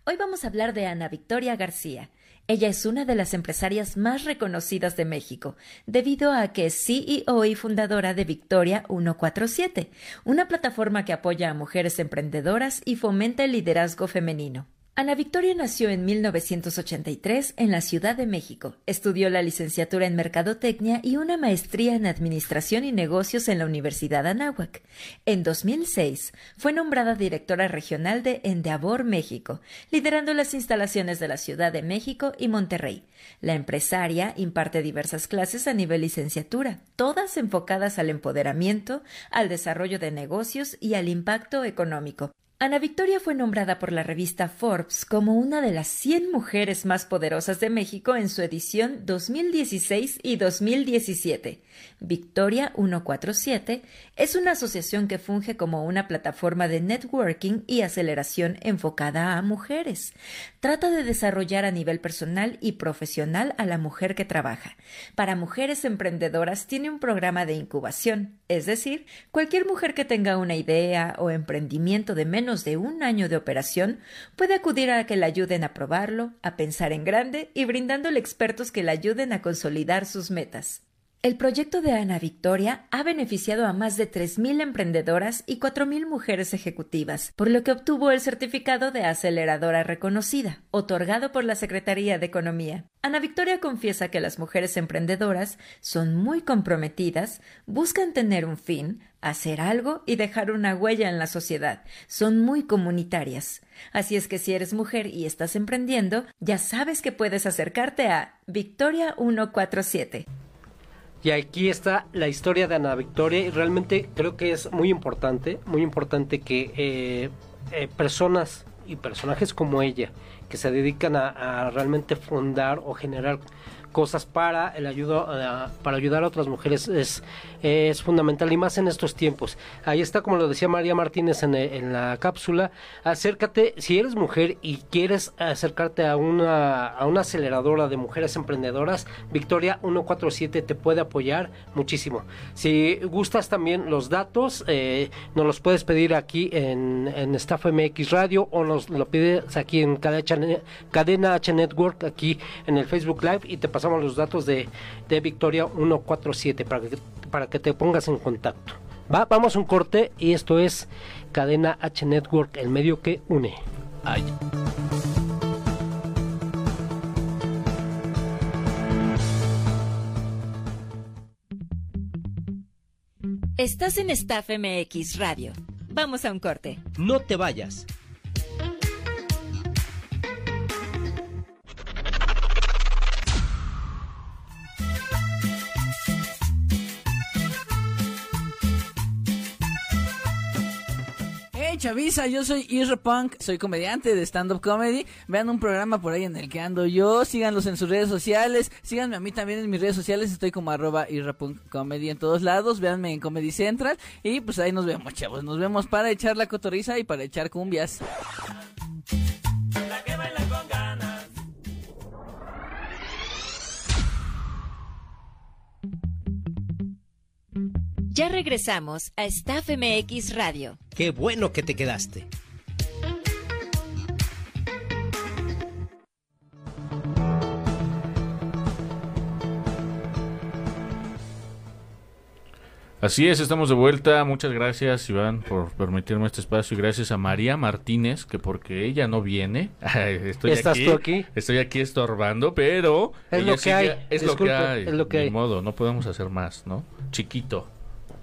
Hoy vamos a hablar de Ana Victoria García. Ella es una de las empresarias más reconocidas de México, debido a que es CEO y fundadora de Victoria 147, una plataforma que apoya a mujeres emprendedoras y fomenta el liderazgo femenino. Ana Victoria nació en 1983 en la Ciudad de México. Estudió la licenciatura en Mercadotecnia y una maestría en Administración y Negocios en la Universidad Anáhuac. En 2006 fue nombrada directora regional de Endeavor México, liderando las instalaciones de la Ciudad de México y Monterrey. La empresaria imparte diversas clases a nivel licenciatura, todas enfocadas al empoderamiento, al desarrollo de negocios y al impacto económico. Ana Victoria fue nombrada por la revista Forbes como una de las 100 mujeres más poderosas de México en su edición 2016 y 2017. Victoria 147 es una asociación que funge como una plataforma de networking y aceleración enfocada a mujeres. Trata de desarrollar a nivel personal y profesional a la mujer que trabaja. Para mujeres emprendedoras tiene un programa de incubación, es decir, cualquier mujer que tenga una idea o emprendimiento de menos de un año de operación puede acudir a que la ayuden a probarlo, a pensar en grande y brindándole expertos que la ayuden a consolidar sus metas. El proyecto de Ana Victoria ha beneficiado a más de 3.000 emprendedoras y 4.000 mujeres ejecutivas, por lo que obtuvo el certificado de aceleradora reconocida, otorgado por la Secretaría de Economía. Ana Victoria confiesa que las mujeres emprendedoras son muy comprometidas, buscan tener un fin, hacer algo y dejar una huella en la sociedad. Son muy comunitarias. Así es que si eres mujer y estás emprendiendo, ya sabes que puedes acercarte a Victoria 147. Y aquí está la historia de Ana Victoria y realmente creo que es muy importante, muy importante que eh, eh, personas y personajes como ella, que se dedican a, a realmente fundar o generar cosas para el ayudo a- para ayudar a otras mujeres es, es fundamental y más en estos tiempos. Ahí está, como lo decía María Martínez en, en la cápsula, acércate, si eres mujer y quieres acercarte a una, a una aceleradora de mujeres emprendedoras, Victoria 147 te puede apoyar muchísimo. Si gustas también los datos, eh, nos los puedes pedir aquí en, en Staff MX Radio o nos lo pides aquí en Cadena H Network, aquí en el Facebook Live y te pasamos los datos de, de Victoria 147 para que, para que te pongas en contacto. Va, vamos a un corte y esto es Cadena H Network, el medio que une. Ay. Estás en Staff MX Radio. Vamos a un corte. No te vayas. Chavisa, yo soy Isra Punk, soy comediante de stand-up comedy. Vean un programa por ahí en el que ando yo, síganlos en sus redes sociales, síganme a mí también en mis redes sociales, estoy como arroba Punk Comedy en todos lados, véanme en Comedy Central. Y pues ahí nos vemos chavos, nos vemos para echar la cotoriza y para echar cumbias. Ya regresamos a Staff MX Radio. Qué bueno que te quedaste. Así es, estamos de vuelta. Muchas gracias, Iván, por permitirme este espacio. Y gracias a María Martínez, que porque ella no viene, estoy ¿Estás aquí, tú aquí? Estoy aquí estorbando, pero Es lo que sigue- hay, Es lo que hay. es lo que Ni hay. modo, no podemos hacer más, ¿no? Chiquito.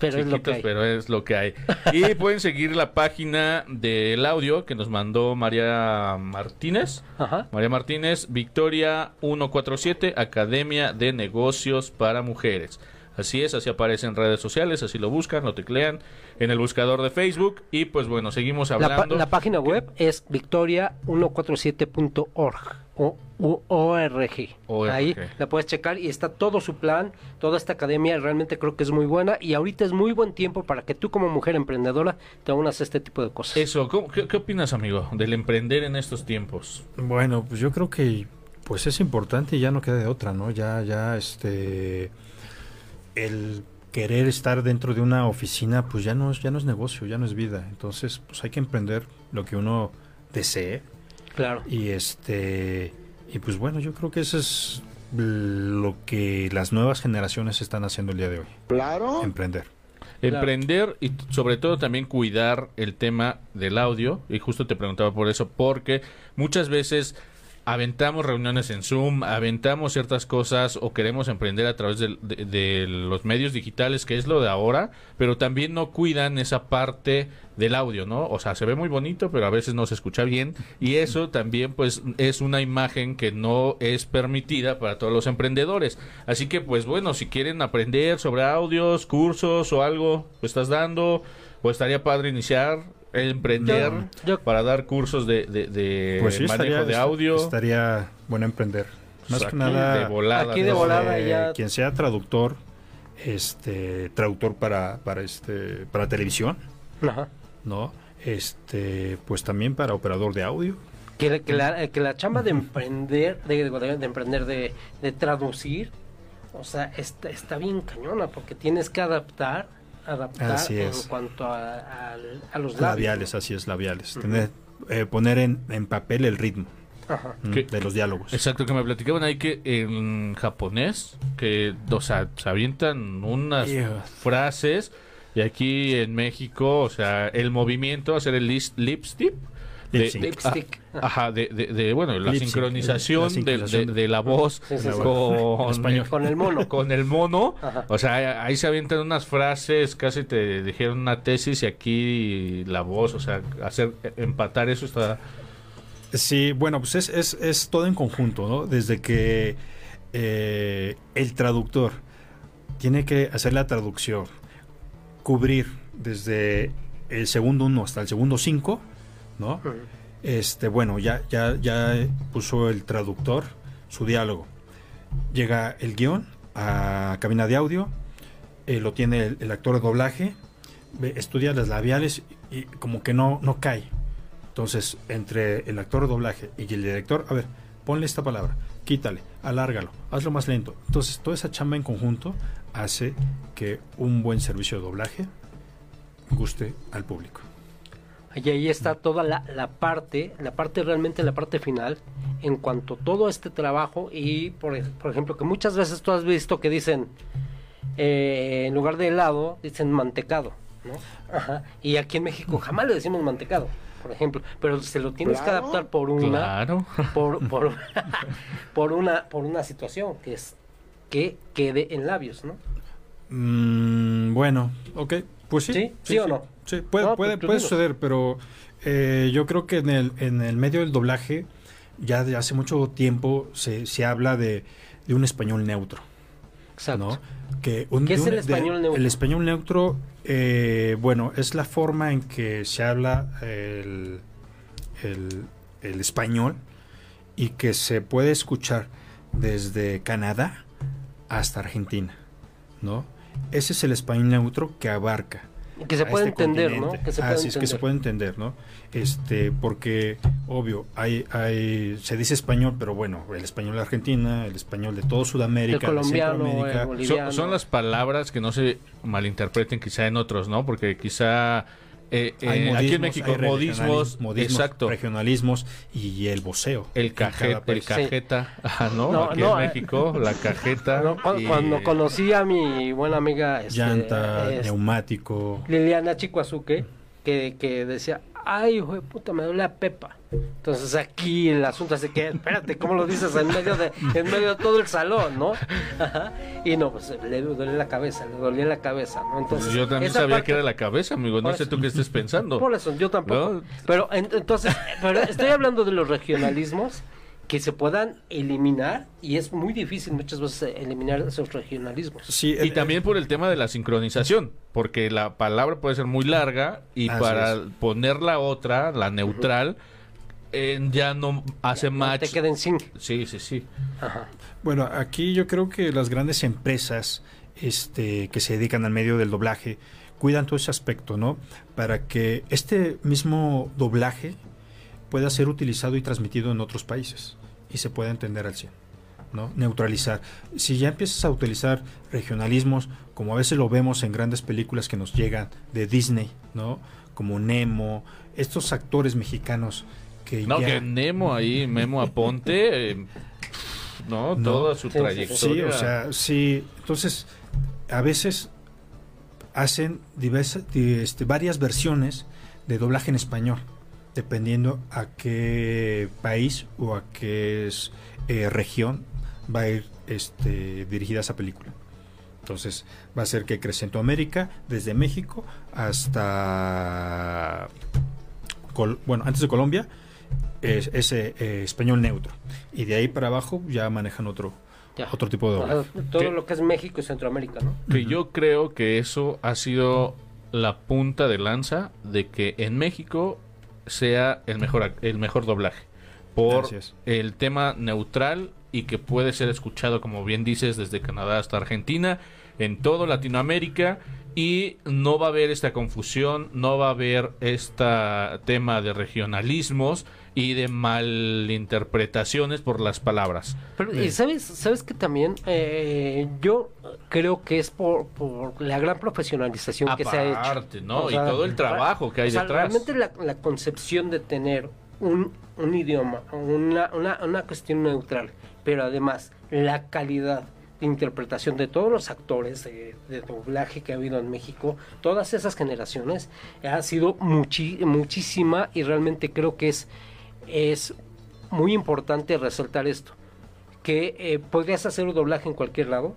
Pero es lo que hay. pero es lo que hay. Y pueden seguir la página del audio que nos mandó María Martínez. Ajá. María Martínez, Victoria 147, Academia de Negocios para Mujeres. Así es, así aparece en redes sociales, así lo buscan, lo teclean en el buscador de Facebook y pues bueno, seguimos hablando. la página web es victoria147.org o u- ORG. ORG. Ahí la puedes checar y está todo su plan, toda esta academia realmente creo que es muy buena y ahorita es muy buen tiempo para que tú como mujer emprendedora te unas a este tipo de cosas. Eso, ¿cómo- qué, qué opinas amigo del emprender en estos tiempos? Bueno, pues yo creo que pues es importante y ya no queda de otra, ¿no? Ya, ya, este, el querer estar dentro de una oficina, pues ya no es, ya no es negocio, ya no es vida. Entonces, pues hay que emprender lo que uno desee Claro. y este, y pues bueno, yo creo que eso es lo que las nuevas generaciones están haciendo el día de hoy. Claro. Emprender. Emprender y sobre todo también cuidar el tema del audio. Y justo te preguntaba por eso, porque muchas veces aventamos reuniones en Zoom, aventamos ciertas cosas o queremos emprender a través de, los medios digitales, que es lo de ahora, pero también no cuidan esa parte del audio, ¿no? O sea, se ve muy bonito, pero a veces no se escucha bien y eso también pues es una imagen que no es permitida para todos los emprendedores. Así que pues bueno, si quieren aprender sobre audios, cursos o algo, lo estás dando o estaría padre iniciar emprender Yo- yo- para dar cursos de, de, de Pues sí, manejo estaría, de audio. estaría bueno emprender. Más Pues que aquí nada, de volada, Aquí de volada eh, ya- quien sea traductor, este, traductor para, para este, para televisión, Ajá. ¿no? Este, pues también para operador de audio. Que, la- que la, que la chamba de emprender, de, de- de emprender, de, de traducir, o sea, está, está bien cañona porque tienes que adaptar, adaptar Así en es. cuanto a, a- a los labios. Labiales, así es, labiales. Tener, eh, poner en, en papel el ritmo Ajá. mm, de los diálogos. Exacto, que me platicaban ahí que en japonés, que, o sea, se avientan unas frases y aquí en México, o sea, el movimiento, hacer el lipstick. De- ah, ajá, de, de- de, bueno, la sincronización, La de- sincronización. de, de la voz Sí, sí, sí. con español. Con el mono. con el mono. Ajá. O sea, ahí se avientan unas frases, casi te dijeron una tesis y aquí la voz, o sea, hacer empatar eso está Sí, bueno, pues es, es, es todo en conjunto, ¿no? Desde que eh, el traductor tiene que hacer la traducción, cubrir desde el segundo 1 hasta el segundo 5, Este, bueno, ya, ya, ya puso el traductor su diálogo. Llega el guion a cabina de audio, eh, lo tiene el, el actor de doblaje, estudia las labiales y como que no, no cae. Entonces, entre el actor de doblaje y el director, a ver, ponle esta palabra, quítale, alárgalo, hazlo más lento. Entonces, toda esa chamba en conjunto hace que un buen servicio de doblaje guste al público. Y ahí está toda la, la parte, la parte realmente la parte final, en cuanto a todo este trabajo y, por, por ejemplo, que muchas veces tú has visto que dicen, eh, en lugar de helado, dicen mantecado, ¿no? Ajá. Y aquí en México jamás le decimos mantecado, por ejemplo, pero se lo tienes que adaptar por una, claro. por, por, por una, por una situación que es que quede en labios, ¿no? Mm, bueno, ok, pues sí. ¿Sí? ¿Sí o no? Sí, puede, No, puede, tú puede suceder, pero eh, yo creo que en el, en el medio del doblaje ya de hace mucho tiempo se, se habla de, de un español neutro, Exacto. ¿no? Que un- ¿Qué es el de- español neutro? El español neutro, eh, bueno, es la forma en que se habla el, el- el español y que se puede escuchar desde Canadá hasta Argentina, ¿no? Ese es el español neutro que abarca Que se puede este entender, ¿no? Que se Ah, puede sí, es que se puede entender, ¿no? Este, porque, obvio, hay, hay, se dice español, pero bueno, el español de Argentina, el español de todo Sudamérica, El de colombiano, Centroamérica. el Son, boliviano. son las palabras que no se malinterpreten quizá en otros, ¿no? Porque quizá eh, eh, aquí en México modismos, regionalismos, modismos, exacto, regionalismos y el voceo. el cajeta, el cajeta, ajá, ¿no? No, aquí no, en eh. México la cajeta. No, cu- y- Cuando conocí a mi buena amiga este, Llanta, este, neumático. Liliana Chicuazuque, que, que decía, ay, hijo de puta, me duele la pepa. Entonces aquí el asunto es de que, espérate, ¿cómo lo dices en medio de, en medio de todo el salón, no? Ajá. Y no, pues le duele la cabeza, le dolía la cabeza, ¿no? Entonces, Pues yo también sabía parte- que era la cabeza, amigo. No sé tú qué estés pensando. Por eso, yo tampoco. ¿No? Pero en- entonces, pero estoy hablando de los regionalismos que se puedan eliminar y es muy difícil muchas veces eh, eliminar esos regionalismos. Sí, Y el- también por el tema de la sincronización, porque la palabra puede ser muy larga y Así para es. poner la otra, la neutral, eh, ya no hace No match. te queden sin. Sí, sí, sí. Ajá. Bueno, aquí yo creo que las grandes empresas este, que se dedican al medio del doblaje cuidan todo ese aspecto, ¿no? Para que este mismo doblaje pueda ser utilizado y transmitido en otros países y se pueda entender al 100, ¿no? Neutralizar. Si ya empiezas a utilizar regionalismos, como a veces lo vemos en grandes películas que nos llegan de Disney, ¿no? Como Nemo, estos actores mexicanos que No, ya... que Nemo ahí, Memo Aponte, eh, no, No. toda su trayectoria. Sí, o sea, sí. Entonces, a veces hacen diversas, di- este, varias versiones de doblaje en español, dependiendo a qué país o a qué es, eh, región va a ir este, dirigida esa película. Entonces, va a ser que crece en Centroamérica, desde México hasta, Col- bueno, antes de Colombia, es, es, eh, eh, español neutro. Y de ahí para abajo ya manejan otro, Ya. otro tipo de. Ajá, Todo ¿Qué? lo que es México y Centroamérica, ¿no? Que yo creo que eso ha sido la punta de lanza de que en México sea el mejor el mejor doblaje por el tema neutral y que puede ser escuchado como bien dices desde Canadá hasta Argentina en todo Latinoamérica y no va a haber esta confusión, no va a haber este tema de regionalismos y de malinterpretaciones por las palabras. Pero, y sabes, sabes que también eh, yo creo que es por, por la gran profesionalización que se ha hecho. Aparte, ¿no? O y sea, todo el trabajo que hay o sea, detrás. Realmente la, la concepción de tener un, un idioma, una, una, una cuestión neutral, pero además la calidad de interpretación de todos los actores de, de doblaje que ha habido en México, todas esas generaciones, ha sido muchi- muchísima y realmente creo que es, es muy importante resaltar esto, que eh, podrías hacer un doblaje en cualquier lado,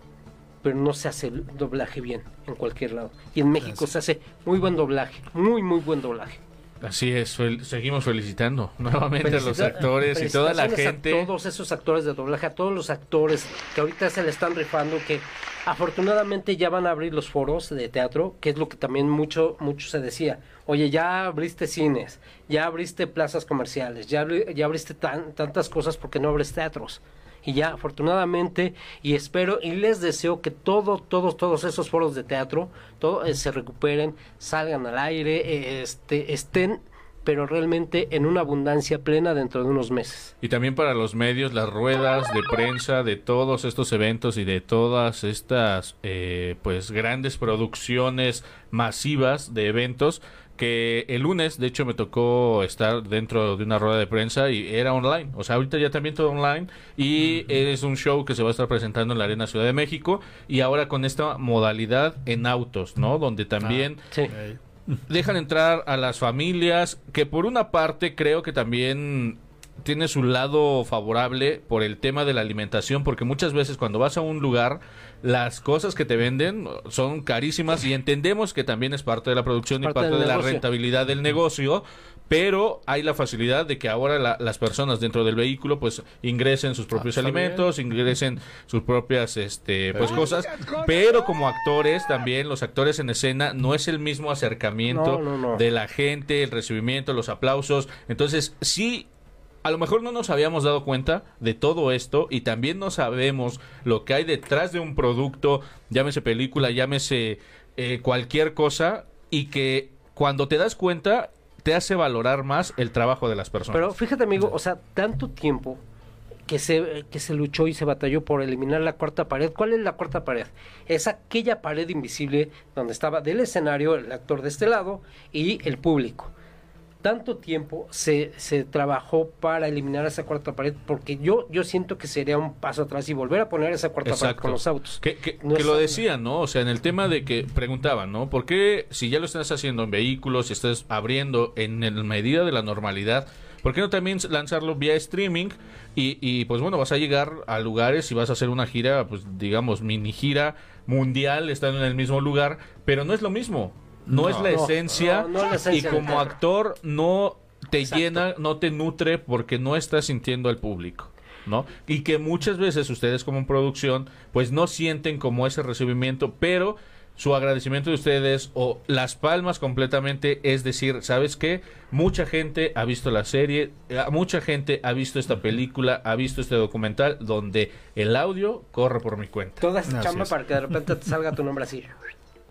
pero no se hace el doblaje bien en cualquier lado. Y en México se hace muy buen doblaje, muy, muy buen doblaje. Así es, seguimos felicitando nuevamente a los actores y toda la gente. A todos esos actores de doblaje, a todos los actores que ahorita se le están rifando, que afortunadamente ya van a abrir los foros de teatro, que es lo que también mucho, mucho se decía. Oye, ya abriste cines, ya abriste plazas comerciales, ya, ya abriste tan- tantas cosas porque no abres teatros. Y ya, afortunadamente, y espero y les deseo que todo, todos, todos esos foros de teatro todo, eh, se recuperen, salgan al aire, eh, este, estén, pero realmente en una abundancia plena dentro de unos meses. Y también para los medios, las ruedas de prensa de todos estos eventos y de todas estas eh, pues grandes producciones masivas de eventos que el lunes de hecho me tocó estar dentro de una rueda de prensa y era online, o sea ahorita ya también todo online y es un show que se va a estar presentando en la Arena Ciudad de México y ahora con esta modalidad en autos, ¿no? Donde también Sí. Eh, dejan entrar a las familias, que por una parte creo que también tiene su lado favorable por el tema de la alimentación, porque muchas veces cuando vas a un lugar, las cosas que te venden son carísimas y entendemos que también es parte de la producción y Parte de la rentabilidad del negocio, pero hay la facilidad de que ahora la- las personas dentro del vehículo pues ingresen sus propios Ah, bien. alimentos, ingresen sus propias este pues cosas, pero como actores también los actores en escena no es el mismo acercamiento No, no, no. de la gente, el recibimiento, los aplausos, entonces sí a lo mejor no nos habíamos dado cuenta de todo esto y también no sabemos lo que hay detrás de un producto, llámese película, llámese eh, cualquier cosa, y que cuando te das cuenta te hace valorar más el trabajo de las personas. Pero fíjate, amigo, o sea, tanto tiempo que se, que se luchó y se batalló por eliminar la cuarta pared. ¿Cuál es la cuarta pared? Es aquella pared invisible donde estaba del escenario el actor de este lado y el público. Tanto tiempo se, se trabajó para eliminar esa cuarta pared porque yo, yo siento que sería un paso atrás y volver a poner esa cuarta pared con los autos. Que, que- No que lo decían, ¿no? O sea, en el tema de que preguntaban, ¿no? ¿Por qué si ya lo estás haciendo en vehículos, si estás abriendo en el medida de la normalidad, ¿por qué no también lanzarlo vía streaming? Y, y, pues bueno, vas a llegar a lugares y vas a hacer una gira, pues digamos, mini gira mundial, estando en el mismo lugar, pero no es lo mismo. No, es la esencia, no, no es la esencia y como teatro. actor no te Exacto. llena, no te nutre porque no estás sintiendo al público. ¿no? Y que muchas veces ustedes como producción pues no sienten como ese recibimiento, pero su agradecimiento de ustedes o las palmas completamente es decir, ¿sabes qué? Mucha gente ha visto la serie, eh, mucha gente ha visto esta película, ha visto este documental donde el audio corre por mi cuenta. Toda esta chamba para que de repente te salga tu nombre así.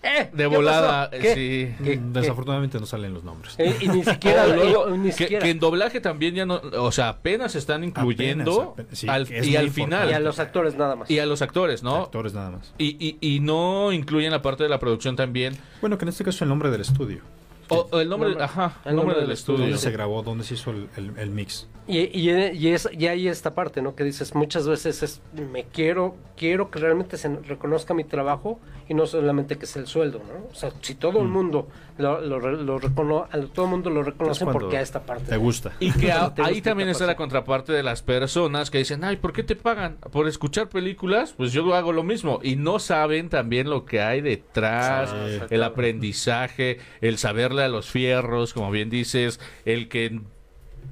¡Eh! De ¿qué volada? ¿Qué? sí. ¿Qué? Desafortunadamente no salen los nombres. Eh, y ni siquiera, O luego, eh, ni que, siquiera. que en doblaje también ya no, o sea, apenas se están incluyendo apenas, sí, al- es y al final y a los actores nada más. y a los actores, ¿no? Actores nada más. Y, y, y no incluyen la parte de la producción también. Bueno, que en este caso es el nombre del estudio. O, o el nombre, Nombre- ajá, el nombre nombre del del estudio. ¿Dónde se grabó? ¿Dónde se hizo el, el- el mix? Y, y, y, es, y hay esta parte, ¿no? Que dices, muchas veces es, me quiero, quiero que realmente se reconozca mi trabajo y no solamente que sea el sueldo, ¿no? O sea, si todo el mundo lo, lo, lo recono- todo el mundo lo reconoce porque a esta parte. Te gusta. Y que a- ahí también está la parte. contraparte de las personas que dicen, ay, ¿por qué te pagan? Por escuchar películas, pues yo hago lo mismo. Y no saben también lo que hay detrás, Sí. el aprendizaje, el a los fierros, como bien dices, el que,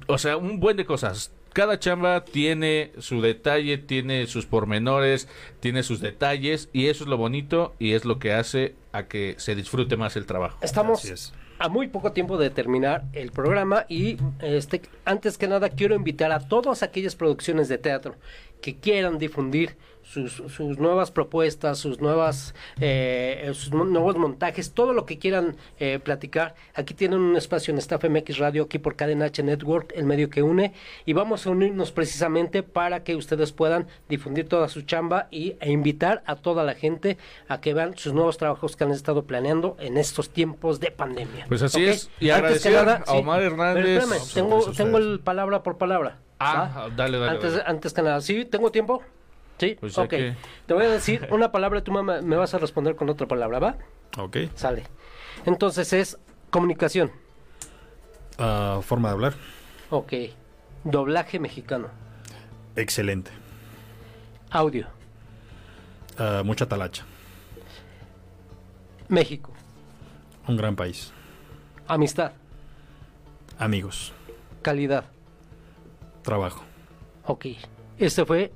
o sea, un buen de cosas. Cada chamba tiene su detalle, tiene sus pormenores, tiene sus detalles y eso es lo bonito y es lo que hace a que se disfrute más el trabajo. Estamos es. a muy poco tiempo de terminar el programa y este antes que nada quiero invitar a todas aquellas producciones de teatro que quieran difundir sus, sus nuevas propuestas, sus nuevas eh, sus nu- nuevos montajes, todo lo que quieran eh, platicar. Aquí tienen un espacio en Staff MX Radio, aquí por Cadena H Network, el medio que une, y vamos a unirnos precisamente para que ustedes puedan difundir toda su chamba y, e invitar a toda la gente a que vean sus nuevos trabajos que han estado planeando en estos tiempos de pandemia. Pues así es. Y Antes que agradecer nada, a sí. Omar Hernández. Pero espérame, No, tengo, tengo el palabra por palabra. Ah, ¿va? dale, dale. antes, dale. antes que nada, ¿sí? ¿Tengo tiempo? Sí, Pues ok. que- Te voy a decir una palabra y tú me, me vas a responder con otra palabra, ¿va? Ok. Sale. Entonces es comunicación. Ah, forma de hablar. Ok. Doblaje mexicano. Excelente. Audio. Ah, mucha talacha. México. Un gran país. Amistad. Amigos. Calidad. Trabajo. Ok. Este fue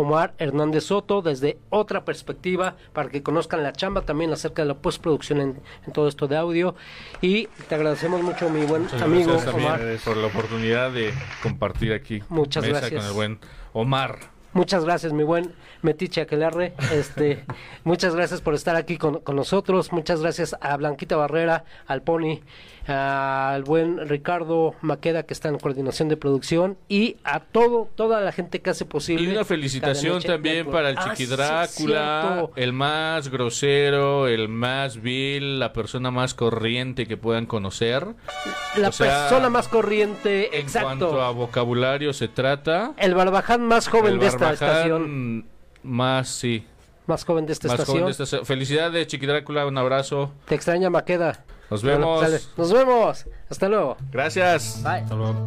Omar Hernández Soto desde otra perspectiva para que conozcan la chamba también acerca de la postproducción en, en todo esto de audio. Y te agradecemos mucho, mi buen Muchas amigo gracias Omar. por la oportunidad de compartir aquí Muchas mesa gracias. con el buen Omar. Muchas gracias, mi buen Metiche Aquelarre. Este, muchas gracias por estar aquí con, con nosotros. Muchas gracias a Blanquita Barrera, al Pony, al buen Ricardo Maqueda, que está en coordinación de producción, y a todo, toda la gente que hace posible. Y una felicitación también para el Ah, Chiqui Drácula, el más grosero, el más vil, la persona más corriente que puedan conocer. La o sea, persona más corriente, En cuanto a exacto. vocabulario se trata, El barbaján más joven el de esta estación. más, sí, Más joven de esta más estación. joven de esta estación. Felicidades, Chiqui Drácula, un abrazo. Te extraña Maqueda. Nos vemos. Nos vemos. Hasta luego. Gracias. Bye. Hasta luego.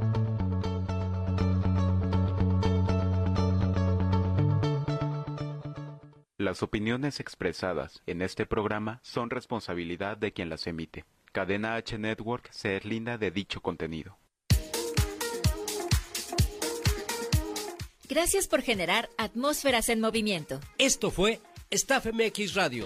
Las opiniones expresadas en este programa son responsabilidad de quien las emite. Cadena H Network se deslinda de dicho contenido. Gracias por generar atmósferas en movimiento. Esto fue Staff MX Radio.